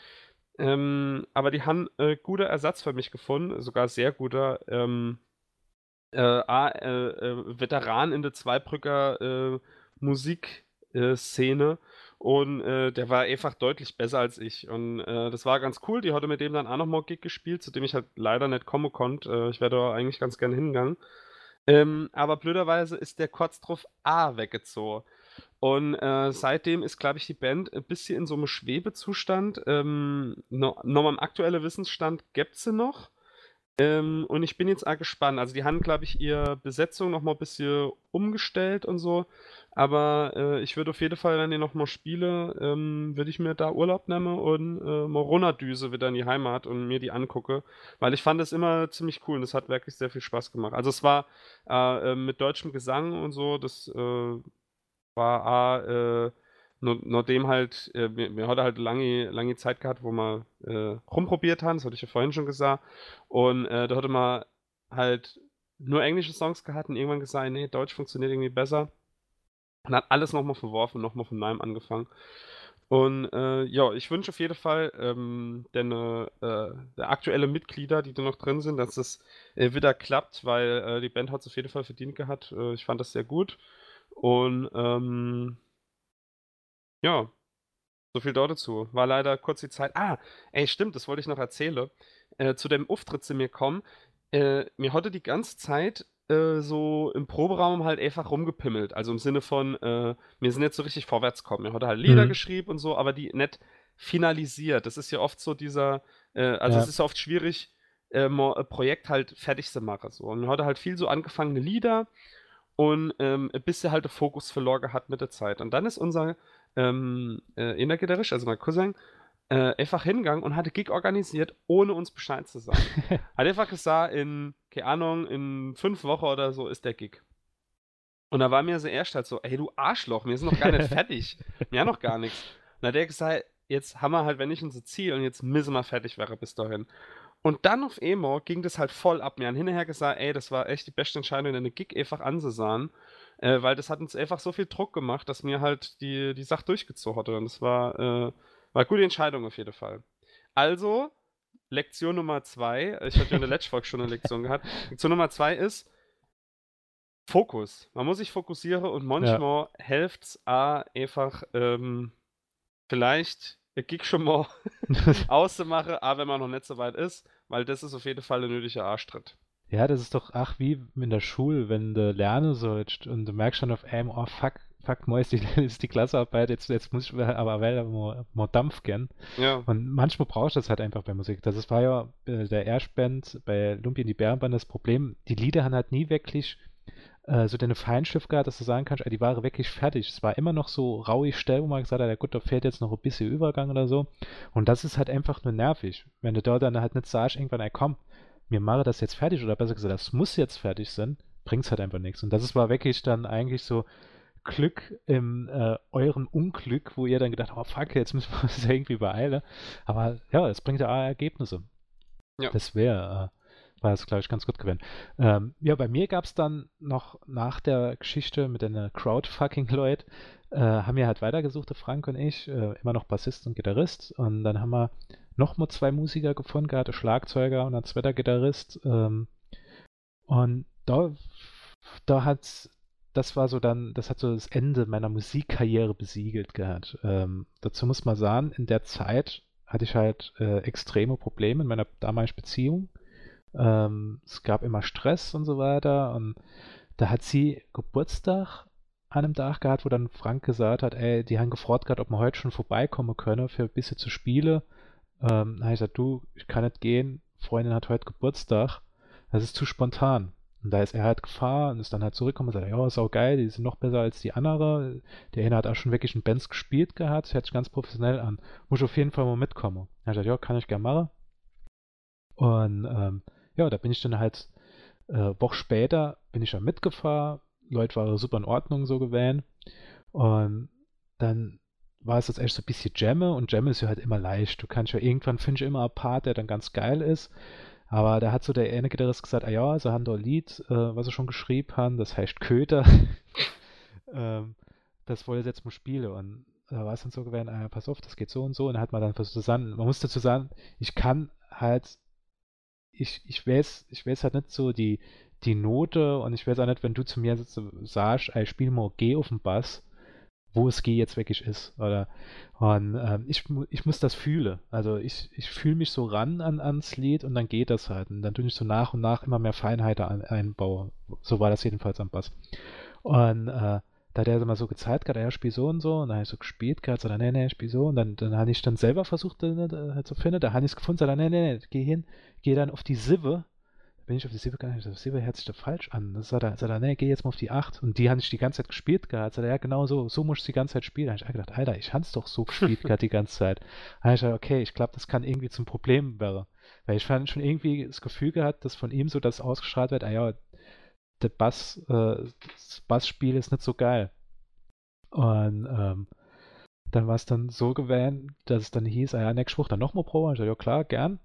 Ähm, aber die haben äh, guter Ersatz für mich gefunden, sogar sehr guter. Ähm, äh, äh, äh, Veteran in der Zweibrücker äh, Musikszene und äh, der war einfach deutlich besser als ich und äh, das war ganz cool. Die hatte mit dem dann auch nochmal Gig gespielt, zu dem ich halt leider nicht kommen konnte. ich wäre da eigentlich ganz gerne hingegangen. Ähm, aber blöderweise ist der kurz drauf A weggezogen. Und äh, seitdem ist, glaube ich, die Band ein bisschen in so einem Schwebezustand. Ähm, no, nochmal im aktuellen Wissensstand gibt sie noch. Ähm, und ich bin jetzt auch gespannt. Also die haben, glaube ich, ihre Besetzung nochmal ein bisschen umgestellt und so. Aber äh, ich würde auf jeden Fall, wenn die nochmal spiele, ähm, würde ich mir da Urlaub nehmen und äh, mal runterdüse wieder in die Heimat und mir die angucke. Weil ich fand das immer ziemlich cool und das hat wirklich sehr viel Spaß gemacht. Also es war äh, äh mit deutschem Gesang und so, das äh, war A, äh, nur, nur dem halt, äh, wir, wir hatten halt lange, lange Zeit gehabt, wo wir äh, rumprobiert haben, das hatte ich ja vorhin schon gesagt. Und äh, da hatte man halt nur englische Songs gehabt und irgendwann gesagt, nee, Deutsch funktioniert irgendwie besser. Und hat alles nochmal verworfen, nochmal von neuem angefangen. Und äh, ja, ich wünsche auf jeden Fall, ähm, denn äh, der aktuelle Mitglieder, die da noch drin sind, dass das äh, wieder klappt, weil äh, die Band hat es auf jeden Fall verdient gehabt. Äh, ich fand das sehr gut. Und ähm, ja, so viel dort dazu. War leider kurz die Zeit. Ah, ey, stimmt, das wollte ich noch erzählen. Äh, zu dem Auftritt zu mir kommen. Äh, mir hatte die ganze Zeit äh, so im Proberaum halt einfach rumgepimmelt. Also im Sinne von, äh, mir sind jetzt so richtig vorwärts kommen. Mir hatte halt Lieder mhm. geschrieben und so, aber die nicht finalisiert. Das ist ja oft so dieser, äh, also ja. es ist ja oft schwierig, äh, ein Projekt halt fertig zu machen. So. Und mir hatte halt viel so angefangene Lieder und ähm, bis er halt den Fokus verloren hat mit der Zeit. Und dann ist unser ähm, äh, Innergitarrist, also mein Cousin, äh, einfach hingegangen und hatte Gig organisiert, ohne uns Bescheid zu sagen. hat einfach gesagt, in, keine Ahnung, in fünf Wochen oder so ist der Gig. Und da war mir so erst halt so, ey, du Arschloch, wir sind noch gar nicht fertig. Wir haben noch gar nichts. Und da hat er gesagt, jetzt haben wir halt, wenn nicht unser Ziel und jetzt müssen wir fertig wäre bis dahin. Und dann auf Emo ging das halt voll ab. Mir haben hinterher gesagt, ey, das war echt die beste Entscheidung, eine Gig einfach anzusahen. Äh, weil das hat uns einfach so viel Druck gemacht, dass mir halt die, die Sache durchgezogen hatte. Und das war, äh, war eine gute Entscheidung auf jeden Fall. Also, Lektion Nummer zwei. Ich hatte ja in der letzten Folge schon eine Lektion gehabt. Lektion Nummer zwei ist Fokus. Man muss sich fokussieren und manchmal ja. hilft es einfach ähm, vielleicht Gig schon mal auszumachen, aber wenn man noch nicht so weit ist, weil das ist auf jeden Fall ein nötiger Arschtritt. Ja, das ist doch, ach, wie in der Schule, wenn du lernen sollst und du merkst schon auf einmal, oh fuck, fuck, mal ist die, ist die Klassearbeit, jetzt, jetzt muss ich aber weiter mal, mal Dampf gern. Ja. Und manchmal brauchst du das halt einfach bei Musik. Das ist, war ja äh, der Erstband bei Lumpy in die Bärenband das Problem, die Lieder haben halt nie wirklich äh, so deine Feinschrift gehabt, dass du sagen kannst, die war wirklich fertig. Es war immer noch so rauig Stelle, wo man gesagt hat, ja gut, da fehlt jetzt noch ein bisschen Übergang oder so. Und das ist halt einfach nur nervig. Wenn du da dann halt nicht sagst, irgendwann, ey komm, mir mache das jetzt fertig oder besser gesagt, das muss jetzt fertig sein, bringt es halt einfach nichts. Und das ist, war wirklich dann eigentlich so Glück im äh, eurem Unglück, wo ihr dann gedacht habt, oh fuck, jetzt müssen wir uns irgendwie beeilen. Aber ja, es bringt ja Ergebnisse. Ja. Das wäre, äh, war es, glaube ich, ganz gut gewesen. Ähm, ja, bei mir gab es dann noch nach der Geschichte mit den Crowdfucking-Leuten, äh, haben wir halt weitergesucht, Frank und ich, äh, immer noch Bassist und Gitarrist. Und dann haben wir nochmal zwei Musiker gefunden ein Schlagzeuger und ein zweiter Gitarrist. Ähm, und da, da hat das war so dann, das hat so das Ende meiner Musikkarriere besiegelt gehabt. Ähm, dazu muss man sagen, in der Zeit hatte ich halt äh, extreme Probleme in meiner damaligen Beziehung. Ähm, es gab immer Stress und so weiter. Und da hat sie Geburtstag an einem Tag gehabt, wo dann Frank gesagt hat, ey, die haben gefragt gehabt, ob man heute schon vorbeikommen könne für ein bisschen zu spielen. Ähm, dann habe ich gesagt, du, ich kann nicht gehen, Freundin hat heute Geburtstag, das ist zu spontan. Und da ist er halt gefahren und ist dann halt zurückgekommen und sagt, ja, ist auch geil, die sind noch besser als die andere. Der eine hat auch schon wirklich in Bands gespielt gehabt, hört sich ganz professionell an. Muss ich auf jeden Fall mal mitkommen. Er hat gesagt, ja, kann ich gerne machen. Und ähm, ja, da bin ich dann halt äh, Woche später bin ich dann mitgefahren. Leute waren super in Ordnung so gewesen. Und dann war es jetzt echt so ein bisschen Jamme und Jamme ist ja halt immer leicht. Du kannst ja irgendwann finde ich immer einen Part, der dann ganz geil ist. Aber da hat so der eine Gitarrist gesagt, ah ja, sie haben da ein Lied, äh, was sie schon geschrieben haben, das heißt Köter. ähm, das wollte jetzt mal spielen. Und da war es dann so gewesen, ah, pass auf, das geht so und so. Und dann hat man dann versucht zu sagen, man muss dazu sagen, ich kann halt, ich, ich weiß, ich weiß halt nicht so die, die Note und ich weiß auch nicht, wenn du zu mir sagst, ich spiele mal G auf dem Bass, wo es G jetzt wirklich ist. Oder und ähm, ich, ich muss das fühlen. Also ich, ich fühle mich so ran an, ans Lied und dann geht das halt. Und dann tue ich so nach und nach immer mehr Feinheiten ein, einbauen. So war das jedenfalls am Bass. Und äh, da hat er immer so gezeigt, gerade er spielt so und so, und dann habe ich so gespielt, gerade so, nee, nee, ich spiele so, und dann, dann habe ich dann selber versucht, halt zu finden, da habe ich es gefunden, sagt nee, nee, nee, geh hin, geh dann auf die Sive, bin ich auf die 7 gegangen, ich 7 hört sich da falsch an. Das sagt er, sagt er, nee, geh jetzt mal auf die 8. Und die habe ich die ganze Zeit gespielt gehabt. Sagt er, ja, genau so, so muss ich die ganze Zeit spielen. Da habe ich gedacht, Alter, ich habe es doch so gespielt gehabt die ganze Zeit. Da habe ich gedacht, okay, ich glaube, das kann irgendwie zum Problem werden. Weil ich fand schon irgendwie das Gefühl gehabt, dass von ihm so das ausgestrahlt wird, ah ja, der Bass, äh, das Bassspiel ist nicht so geil. Und ähm, dann war es dann so gewähnt, dass es dann hieß, ah ja, nächste Woche dann nochmal Pro. Ich dachte, ja klar, gern.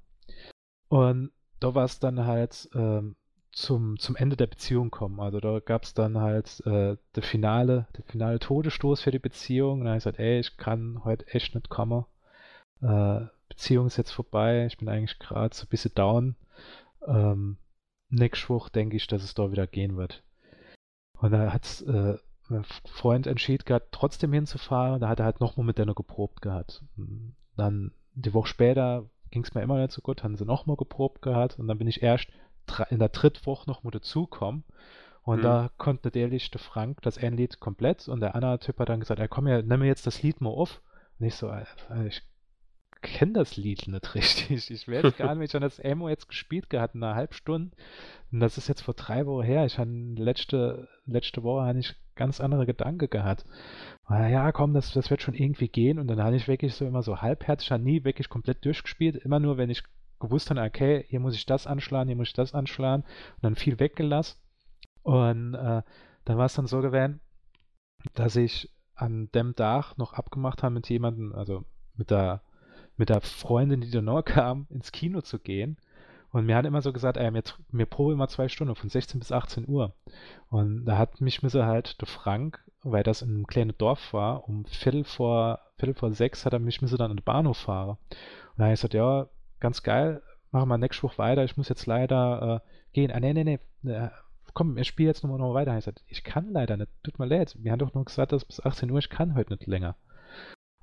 Und da war es dann halt ähm, zum, zum Ende der Beziehung kommen. Also da gab es dann halt äh, der finale, der finale Todesstoß für die Beziehung. Und dann habe ich gesagt, ey, ich kann heute echt nicht kommen. Äh, Beziehung ist jetzt vorbei. Ich bin eigentlich gerade so ein bisschen down. Ähm, nächste Woche denke ich, dass es da wieder gehen wird. Und da hat äh, mein Freund entschieden gehabt, trotzdem hinzufahren. Da hat er halt nochmal mit der geprobt gehabt. Dann die Woche später ging es mir immer nicht so gut, haben sie nochmal geprobt gehabt und dann bin ich erst in der dritten Woche nochmal dazugekommen. Und mhm. da konnte natürlich der Frank das ein Lied komplett und der andere Typ hat dann gesagt, ja komm ja, nimm mir jetzt das Lied mal auf. Und ich so, ich kenne das Lied nicht richtig. Ich weiß gar nicht, ich habe das Emo jetzt gespielt gehabt in einer halben Stunde. Und das ist jetzt vor drei Wochen her. Ich habe letzte, letzte Woche hatte ich ganz andere Gedanken gehabt. Ja, komm, das, das wird schon irgendwie gehen. Und dann habe ich wirklich so immer so halbherzig, habe nie wirklich komplett durchgespielt. Immer nur, wenn ich gewusst habe, okay, hier muss ich das anschlagen, hier muss ich das anschlagen. Und dann viel weggelassen. Und äh, dann war es dann so gewesen, dass ich an dem Tag noch abgemacht habe mit jemandem, also mit der mit der Freundin, die da noch kam, ins Kino zu gehen. Und mir hat immer so gesagt, ey, mir, mir probe immer zwei Stunden, von 16 bis 18 Uhr. Und da hat mich müsse halt der Frank, weil das in einem kleinen Dorf war, um Viertel vor, Viertel vor sechs hat er mich müsse dann an den Bahnhof fahren. Und da habe ich gesagt, ja, ganz geil, machen wir nächste Woche weiter, ich muss jetzt leider äh, gehen. Ah, nee, nee, nee, äh, komm, ich spiele jetzt nochmal noch weiter. Ich gesagt, ich kann leider nicht, tut mir leid. Wir haben doch nur gesagt, dass bis 18 Uhr, ich kann heute nicht länger.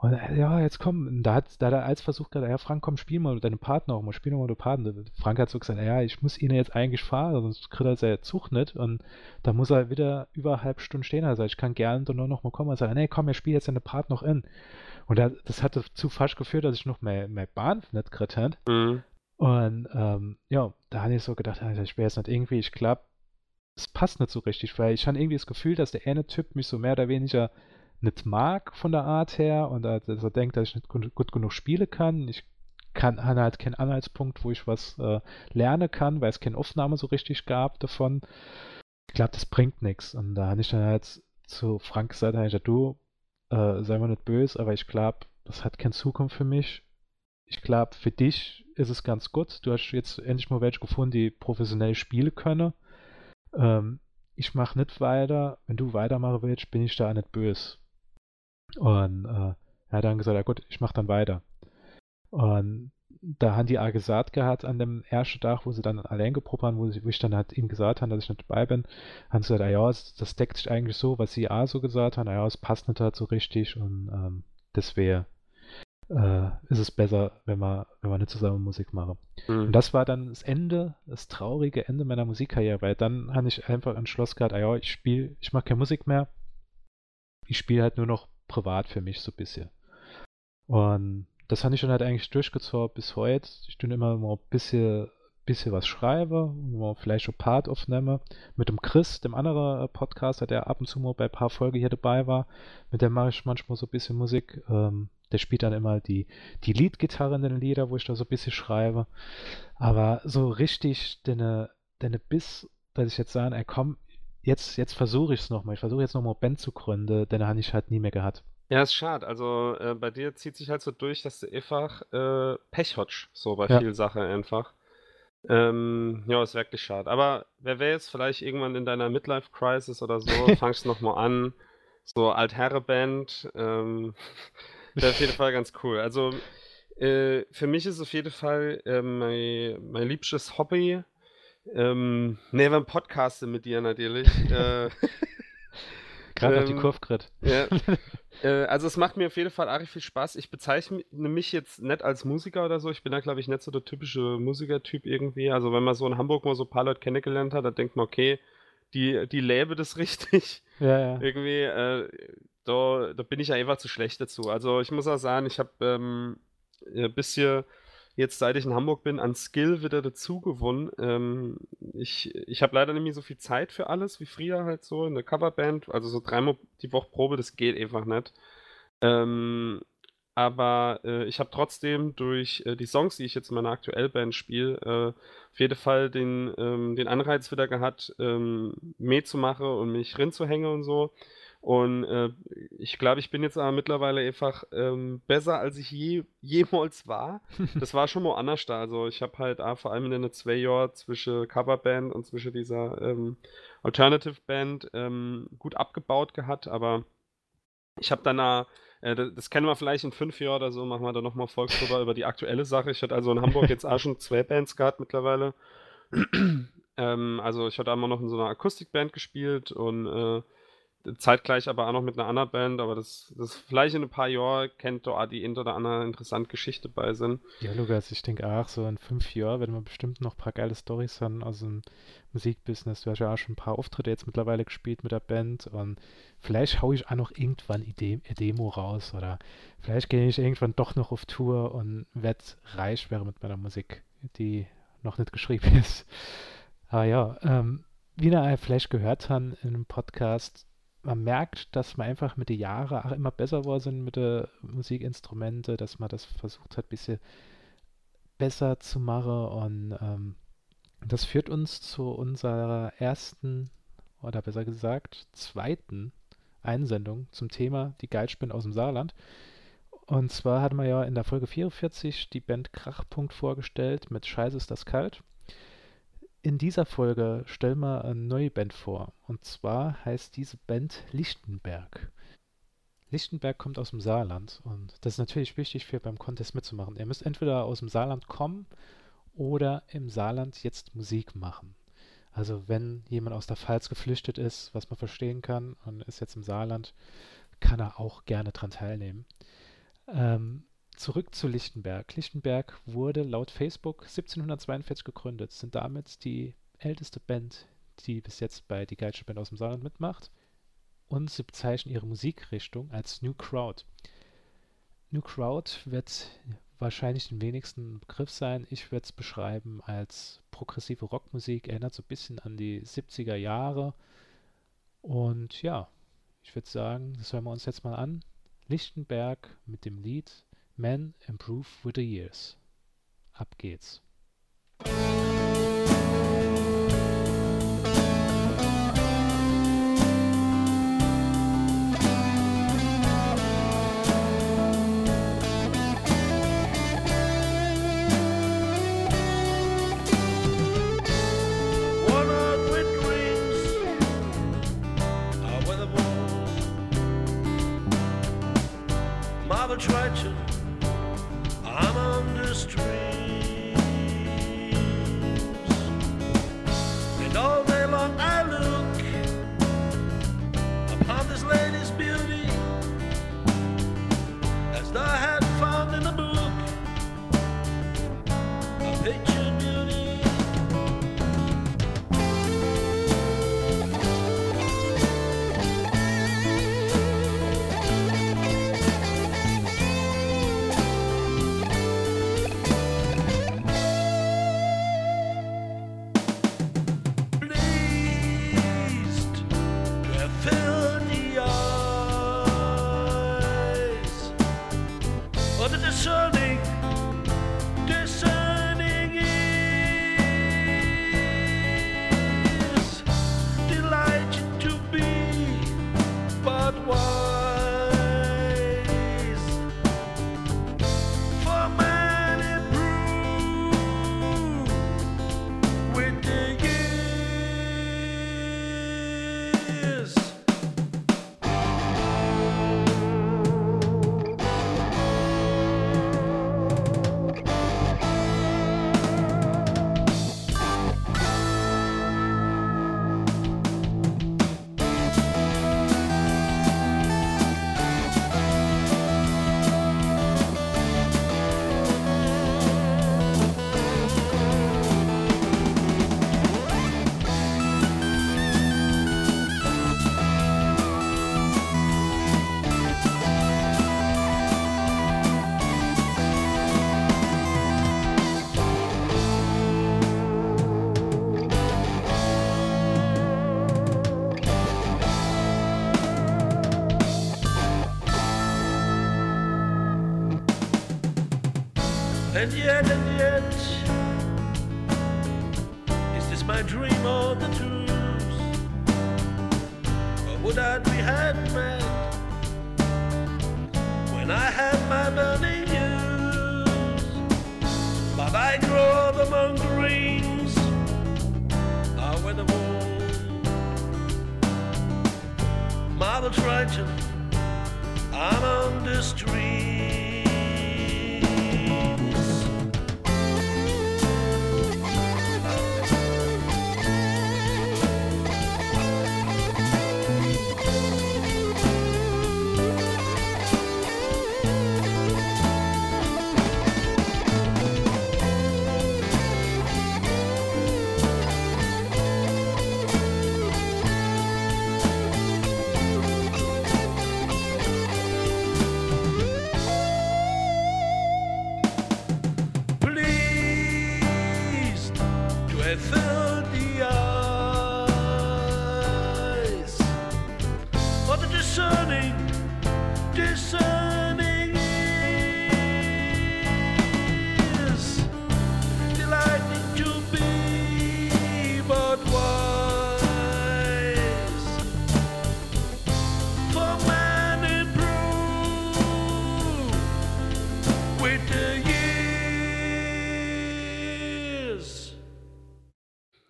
Und äh, ja, jetzt komm, da hat, da hat er als versucht gerade, ja, Frank, komm, spiel mal deine Partner auch mal, spiel mal deine Partner. Frank hat so gesagt, ja, ich muss ihn jetzt eigentlich fahren, sonst kriegt er seinen Zug nicht. Und da muss er wieder über eine halbe Stunde stehen. Also ich kann gerne nur noch mal kommen und sagen, nee, komm, er spielt jetzt deine Part noch in. Und das hat dazu fast geführt, dass ich noch mehr, mehr Bahn nicht gekriegt habe. Mhm. Und ähm, ja, da habe ich so gedacht, ich wäre jetzt nicht irgendwie, ich glaube, es passt nicht so richtig, weil ich habe irgendwie das Gefühl, dass der eine Typ mich so mehr oder weniger nicht mag von der Art her und dass er denkt, dass ich nicht gut, gut genug spielen kann. Ich kann habe halt keinen Anhaltspunkt, wo ich was äh, lernen kann, weil es keine Aufnahme so richtig gab davon. Ich glaube, das bringt nichts. Und da habe ich dann halt zu Frank gesagt, ich gesagt, du, äh, sei mal nicht böse, aber ich glaube, das hat keine Zukunft für mich. Ich glaube, für dich ist es ganz gut. Du hast jetzt endlich mal welche gefunden, die professionell spielen können. Ähm, ich mache nicht weiter. Wenn du weitermachen willst, bin ich da nicht böse. Und äh, er hat dann gesagt, ja gut, ich mache dann weiter. Und da haben die auch gesagt gehabt an dem ersten Tag, wo sie dann allein geprobt haben, wo, sie, wo ich dann halt ihm gesagt habe, dass ich nicht dabei bin, haben sie gesagt, ja, das deckt sich eigentlich so, was sie auch so gesagt haben, ja, es passt nicht halt so richtig und ähm, deswegen äh, ist es besser, wenn wir, wenn wir nicht zusammen Musik machen. Mhm. Und das war dann das Ende, das traurige Ende meiner Musikkarriere, weil dann habe ich einfach entschlossen gehabt, ah ja, ich spiele, ich mache keine Musik mehr, ich spiele halt nur noch privat für mich so ein bisschen. Und das habe ich schon halt eigentlich durchgezogen bis heute. Ich tue immer mal ein bisschen, bisschen was schreibe, wo vielleicht ein Part aufnehme. Mit dem Chris, dem anderen äh, Podcaster, der ab und zu mal bei ein paar Folgen hier dabei war. Mit dem mache ich manchmal so ein bisschen Musik. Ähm, der spielt dann immer die, die Leadgitarre in den Lieder, wo ich da so ein bisschen schreibe. Aber so richtig den, den Biss, dass ich jetzt sage, ey komm, jetzt, jetzt versuche ich es nochmal. Ich versuche jetzt nochmal Band zu gründen, den habe ich halt nie mehr gehabt. Ja, ist schade. Also äh, bei dir zieht sich halt so durch, dass du einfach äh, Pech hotsch, so bei Ja. vielen Sachen einfach. Ähm, ja, ist wirklich schade. Aber wer weiß, vielleicht irgendwann in deiner Midlife-Crisis oder so, fangst du nochmal an. So Altherre-Band. Ähm, wäre auf jeden Fall ganz cool. Also äh, für mich ist auf jeden Fall äh, mein, mein liebstes Hobby. Ähm, ne, beim Podcasten mit dir natürlich. äh, Gerade die Ähm, Kurve gekriegt. ja. Äh, also es macht mir auf jeden Fall arg viel Spaß. Ich bezeichne mich jetzt nicht als Musiker oder so. Ich bin da, glaube ich, nicht so der typische Musikertyp irgendwie. Also wenn man so in Hamburg mal so ein paar Leute kennengelernt hat, dann denkt man, okay, die, die lebe das richtig. Ja, ja. Irgendwie, äh, da, da bin ich ja einfach zu schlecht dazu. Also ich muss auch sagen, ich habe ähm, ein bisschen jetzt, seit ich in Hamburg bin, an Skill wieder dazu gewonnen. Ähm, ich ich habe leider nicht mehr so viel Zeit für alles, wie früher halt so in der Coverband. Also so dreimal die Woche Probe, das geht einfach nicht. Ähm, aber äh, ich habe trotzdem durch äh, die Songs, die ich jetzt in meiner aktuellen Band spiele, äh, auf jeden Fall den, ähm, den Anreiz wieder gehabt, ähm, mehr zu machen und mich rinzuhängen und so. Und äh, ich glaube, ich bin jetzt aber mittlerweile einfach ähm, besser, als ich je, jemals war. Das war schon mal anders da. Also ich habe halt auch vor allem in den zwei Jahren zwischen Coverband und zwischen dieser ähm, Alternative Band ähm, gut abgebaut gehabt, aber ich habe dann da, äh, das, kennen wir vielleicht in fünf Jahren oder so, machen wir da nochmal Volk drüber über die aktuelle Sache. Ich hatte also in Hamburg jetzt auch schon zwei Bands gehabt mittlerweile. ähm, also ich hatte einmal noch in so einer Akustikband gespielt und äh, zeitgleich aber auch noch mit einer anderen Band, aber das, das vielleicht in ein paar Jahren kennt da auch die ein oder andere interessante Geschichte bei sind. Ja, Lukas, ich denke auch, so in fünf Jahren werden wir bestimmt noch ein paar geile Storys haben aus dem Musikbusiness. Du hast ja auch schon ein paar Auftritte jetzt mittlerweile gespielt mit der Band und vielleicht hau ich auch noch irgendwann eine De- eine Demo raus oder vielleicht gehe ich irgendwann doch noch auf Tour und werde reich werden mit meiner Musik, die noch nicht geschrieben ist. Aber ja, ähm, wie ihr vielleicht gehört haben in einem Podcast, man merkt, dass man einfach mit den Jahren auch immer besser geworden sind mit den Musikinstrumenten, dass man das versucht hat, ein bisschen besser zu machen und ähm, das führt uns zu unserer ersten oder besser gesagt zweiten Einsendung zum Thema die Geilspin aus dem Saarland. Und zwar hatten wir ja in der Folge 44 die Band Krachpunkt vorgestellt mit Scheiße ist das kalt. In dieser Folge stellen wir eine neue Band vor. Und zwar heißt diese Band Lichtenberg. Lichtenberg kommt aus dem Saarland und das ist natürlich wichtig für beim Contest mitzumachen. Ihr müsst entweder aus dem Saarland kommen oder im Saarland jetzt Musik machen. Also wenn jemand aus der Pfalz geflüchtet ist, was man verstehen kann und ist jetzt im Saarland, kann er auch gerne dran teilnehmen. Ähm, zurück zu Lichtenberg. Lichtenberg wurde laut Facebook 1742 gegründet, sind damit die älteste Band, die bis jetzt bei Die Geilste Band aus dem Saarland mitmacht. Und sie bezeichnen ihre Musikrichtung als New Crowd. New Crowd wird wahrscheinlich den wenigsten Begriff sein. Ich würde es beschreiben als progressive Rockmusik, erinnert so ein bisschen an die 70er Jahre. Und ja, ich würde sagen, das hören wir uns jetzt mal an. Lichtenberg mit dem Lied Men Improve with the Years. Ab geht's. Worn out with dreams are weatherworn. Marble trudging, I'm strange. And yet,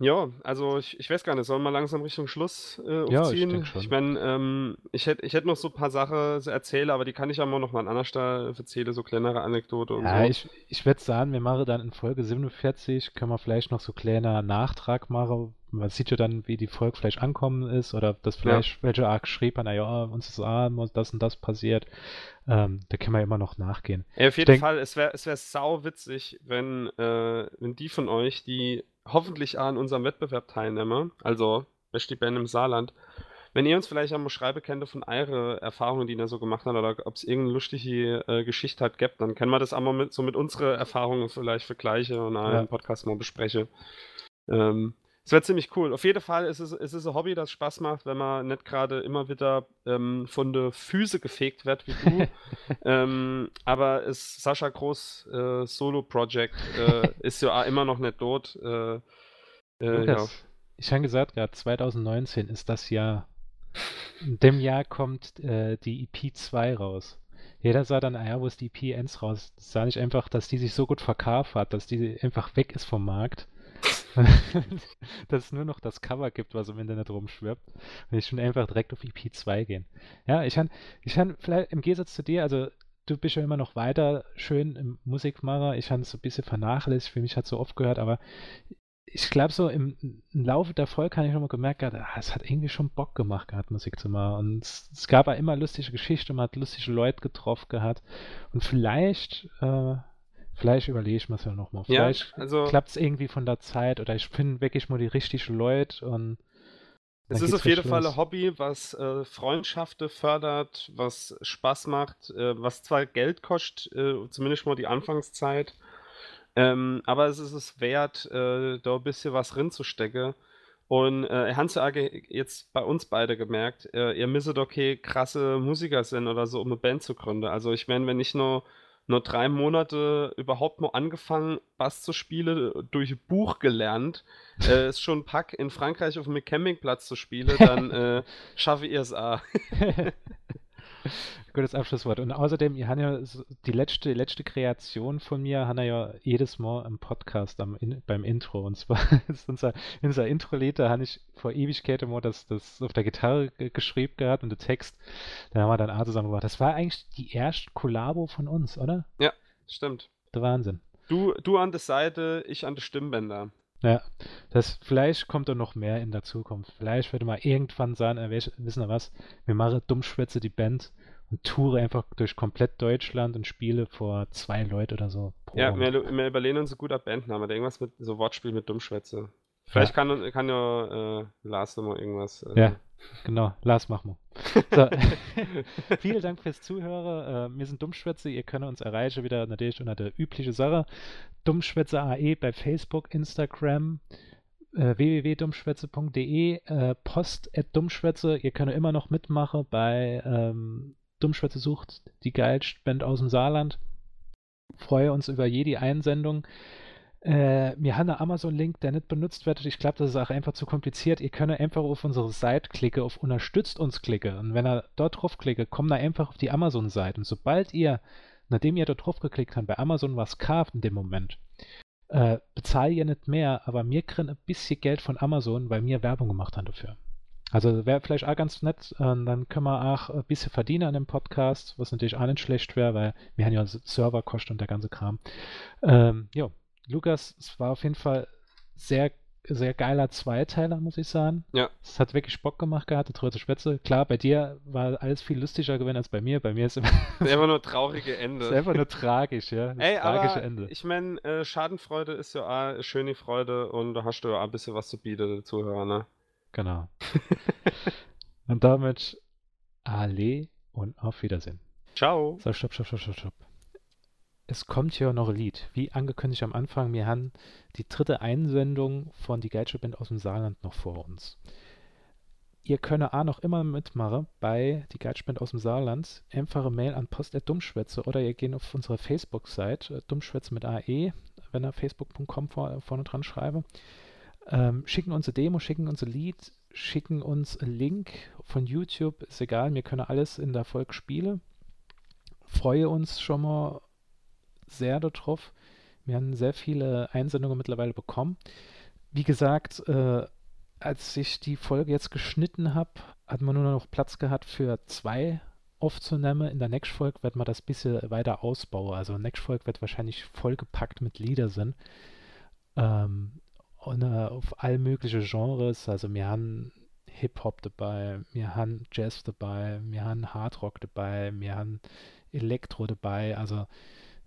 Ja, also ich, ich weiß gar nicht, sollen wir langsam Richtung Schluss äh, Ja, ich aufziehen? denk schon. Ich meine, ähm, ich hätte ich hätt noch so ein paar Sachen zu erzählen, aber die kann ich auch mal noch mal an anderer Stelle erzählen, so kleinere Anekdote und Ja, so. ich, ich würde sagen, wir machen dann in Folge 47, können wir vielleicht noch so kleiner Nachtrag machen. Man sieht ja dann, wie die Folge vielleicht ankommen ist oder das vielleicht welche Art schrieb, na ja, uns ist arm und das und das passiert. Ähm, da können wir immer noch nachgehen. Ey, auf jeden denk- Fall, es wäre es wär sau witzig, wenn, äh, wenn die von euch, die hoffentlich an unserem Wettbewerb teilnehmen, also Besti Band im Saarland, wenn ihr uns vielleicht einmal schreiben könnt von eure Erfahrungen, die ihr so gemacht habt, oder ob es irgendeine lustige äh, Geschichte hat, gibt, dann können wir das einmal mit, so mit unseren Erfahrungen vielleicht vergleichen und Ja. einen Podcast mal besprechen. Ähm, es wäre ziemlich cool. Auf jeden Fall ist es, es ist ein Hobby, das Spaß macht, wenn man nicht gerade immer wieder ähm, von der Füße gefegt wird wie du. ähm, aber es Sascha Groß äh, Solo-Project äh, ist ja immer noch nicht tot. Äh, äh, ja. Ich habe gesagt, gerade 2019 ist das Jahr. In dem Jahr kommt äh, die EP 2 raus. Jeder sah dann, ah ja, wo ist die EP 1 raus? Das sah nicht einfach, dass die sich so gut verkauft hat, dass die einfach weg ist vom Markt. dass es nur noch das Cover gibt, was im Internet rumschwirbt. Und ich schon einfach direkt auf EP 2 gehen. Ja, ich kann, ich kann vielleicht im Gegensatz zu dir, also du bist ja immer noch weiter schön im Musikmacher. Ich habe es so ein bisschen vernachlässigt, für mich hat es so oft gehört, aber ich glaube, so im, im Laufe der Folge habe ich nochmal gemerkt, ah, es hat irgendwie schon Bock gemacht gehabt, Musik zu machen. Und es, es gab auch immer lustige Geschichten, man hat lustige Leute getroffen gehabt. Und vielleicht, äh, vielleicht überlege ich mir es ja nochmal. Ja, Vielleicht also klappt es irgendwie von der Zeit oder ich finde wirklich mal die richtigen Leute und es ist auf jeden Fall ein Hobby, was äh, Freundschaften fördert, was Spaß macht, äh, was zwar Geld kostet, äh, zumindest mal die Anfangszeit, ähm, aber es ist es wert, äh, da ein bisschen was reinzustecken. Und äh, Hans ja jetzt bei uns beide gemerkt, äh, ihr müsstet okay krasse Musiker sind oder so, um eine Band zu gründen. Also ich meine, wenn ich nur, nur drei Monate überhaupt mal angefangen, Bass zu spielen, durch Buch gelernt, äh, ist schon Pack in Frankreich auf dem Campingplatz zu spielen, dann äh, schaffe ich es auch. Gutes Abschlusswort. Und außerdem, ihr habt ja die letzte, die letzte Kreation von mir, haben ja jedes Mal im Podcast am, in, beim Intro. Und zwar ist unser, unser Intro-Lied, da habe ich vor Ewigkeiten mal das, das auf der Gitarre ge- geschrieben gehabt und der Text, da haben wir dann A zusammen gemacht. Das war eigentlich die erste Kollabo von uns, oder? Stimmt. Der Wahnsinn. Du, du an der Seite, ich an der Stimmbänder. Ja, das vielleicht kommt da noch mehr in der Zukunft. Vielleicht würde mal irgendwann sagen, äh, wissen wir was, wir machen Dummschwätze die Band und toure einfach durch komplett Deutschland und spiele vor zwei Leute oder so. pro Ja, wir, wir überlegen uns ein guter Bandname. Irgendwas mit so Wortspiel mit Dummschwätze. Vielleicht kann, kann ja äh, Lars nochmal irgendwas. Äh, Ja. Genau, Lars, mach mal. So. Vielen Dank fürs Zuhören. Äh, wir sind Dummschwätze. Ihr könnt uns erreichen wieder natürlich unter der üblichen Sache. Dummschwätze AE bei Facebook, Instagram, äh, www.dummschwätze.de, äh, post at Dummschwätze. Ihr könnt immer noch mitmachen bei ähm, Dummschwätze sucht die geilste Band aus dem Saarland. Freue uns über jede Einsendung. Äh, wir haben einen Amazon-Link, der nicht benutzt wird. Ich glaube, das ist auch einfach zu kompliziert. Ihr könnt einfach auf unsere Seite klicken, auf Unterstützt uns klicken. Und wenn ihr dort drauf klickt, kommt ihr einfach auf die Amazon-Seite. Und sobald ihr, nachdem ihr dort drauf geklickt habt, bei Amazon was kauft in dem Moment, äh, bezahlt ihr nicht mehr, aber wir kriegen ein bisschen Geld von Amazon, weil wir Werbung gemacht haben dafür. Also wäre vielleicht auch ganz nett, äh, dann können wir auch ein bisschen verdienen an dem Podcast, was natürlich auch nicht schlecht wäre, weil wir haben ja Serverkosten und der ganze Kram. Ähm, ja, Lukas, es war auf jeden Fall sehr, sehr geiler Zweiteiler, muss ich sagen. Ja. Es hat wirklich Bock gemacht gehabt, die dritte Spätze. Klar, bei dir war alles viel lustiger gewesen als bei mir. Bei mir ist immer Das ist einfach nur traurige Ende. ist einfach nur tragisch, ja. Das Ey, tragische aber Ende. ich meine, äh, Schadenfreude ist ja auch eine schöne Freude und da hast du ja auch ein bisschen was zu bieten, Zuhörer, ne? Genau. und damit Ale und auf Wiedersehen. Ciao. So, stopp, stopp, stopp, stopp, stopp. Es kommt hier noch ein Lied. Wie angekündigt am Anfang, wir haben die dritte Einsendung von die Geitsche Band aus dem Saarland noch vor uns. Ihr könnt auch noch immer mitmachen bei die Geitsche Band aus dem Saarland. Einfache Mail an post.dummschwätze oder ihr geht auf unsere Facebook-Seite, äh, dummschwätze mit AE, wenn ihr facebook.com vor, vorne dran schreibe. Ähm, schicken uns eine Demo, schicken uns ein Lied, schicken uns einen Link von YouTube, ist egal, wir können alles in der Folge spielen freue uns schon mal sehr darauf. Wir haben sehr viele Einsendungen mittlerweile bekommen. Wie gesagt, äh, als ich die Folge jetzt geschnitten habe, hat man nur noch Platz gehabt für zwei aufzunehmen. In der nächsten Folge wird man das ein bisschen weiter ausbauen. Also nächste Folge wird wahrscheinlich vollgepackt mit Lieder. Ähm, und, äh, auf all mögliche Genres. Also wir haben Hip-Hop dabei, wir haben Jazz dabei, wir haben Hardrock dabei, wir haben Elektro dabei. Also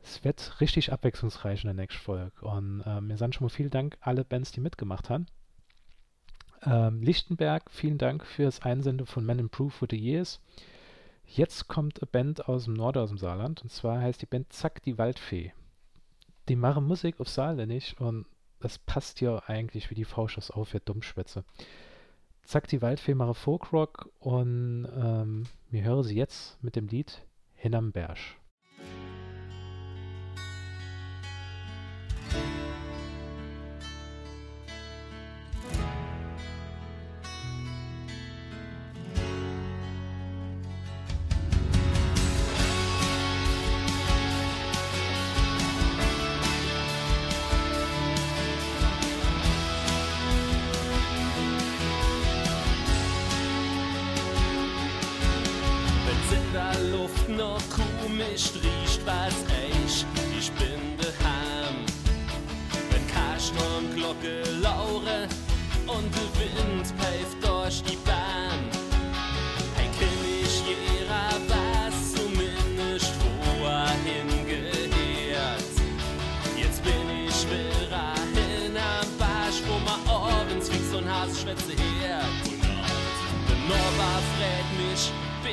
es wird richtig abwechslungsreich in der nächsten Folge. Und ähm, wir sagen schon mal vielen Dank alle Bands, die mitgemacht haben. Ähm, Lichtenberg, vielen Dank fürs Einsenden von Men Improve for the Years. Jetzt kommt eine Band aus dem Norden, aus dem Saarland. Und zwar heißt die Band Zack die Waldfee. Die machen Musik auf Saarländisch und das passt ja eigentlich wie die Faust aufs Auge für Dummschwätze. Zack die Waldfee mache Folkrock und ähm, wir hören sie jetzt mit dem Lied Hinterm Berg.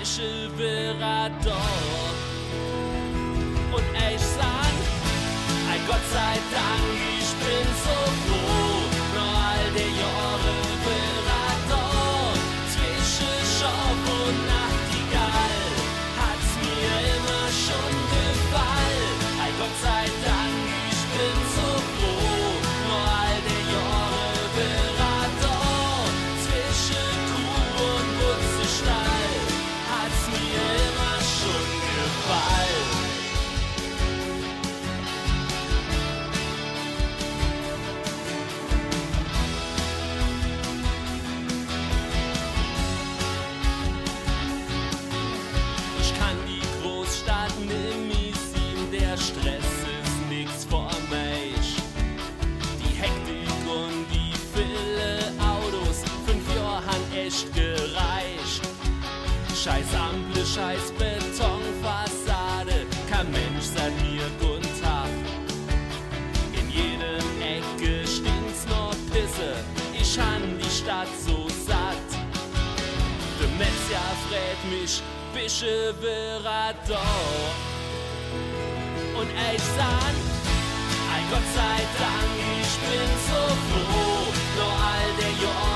Bischel wäre da. Und ich sag, ein Gott sei Dank, scheiß Ampel, scheiß Betonfassade, kein Mensch sagt mir guten Tag. In jedem Ecke stinkt's nur Pisse, ich han die Stadt so satt. De Metzger fragt mich, Bische Verado. Und ich sag, ein Gott sei Dank, ich bin so froh, nur all der Jahr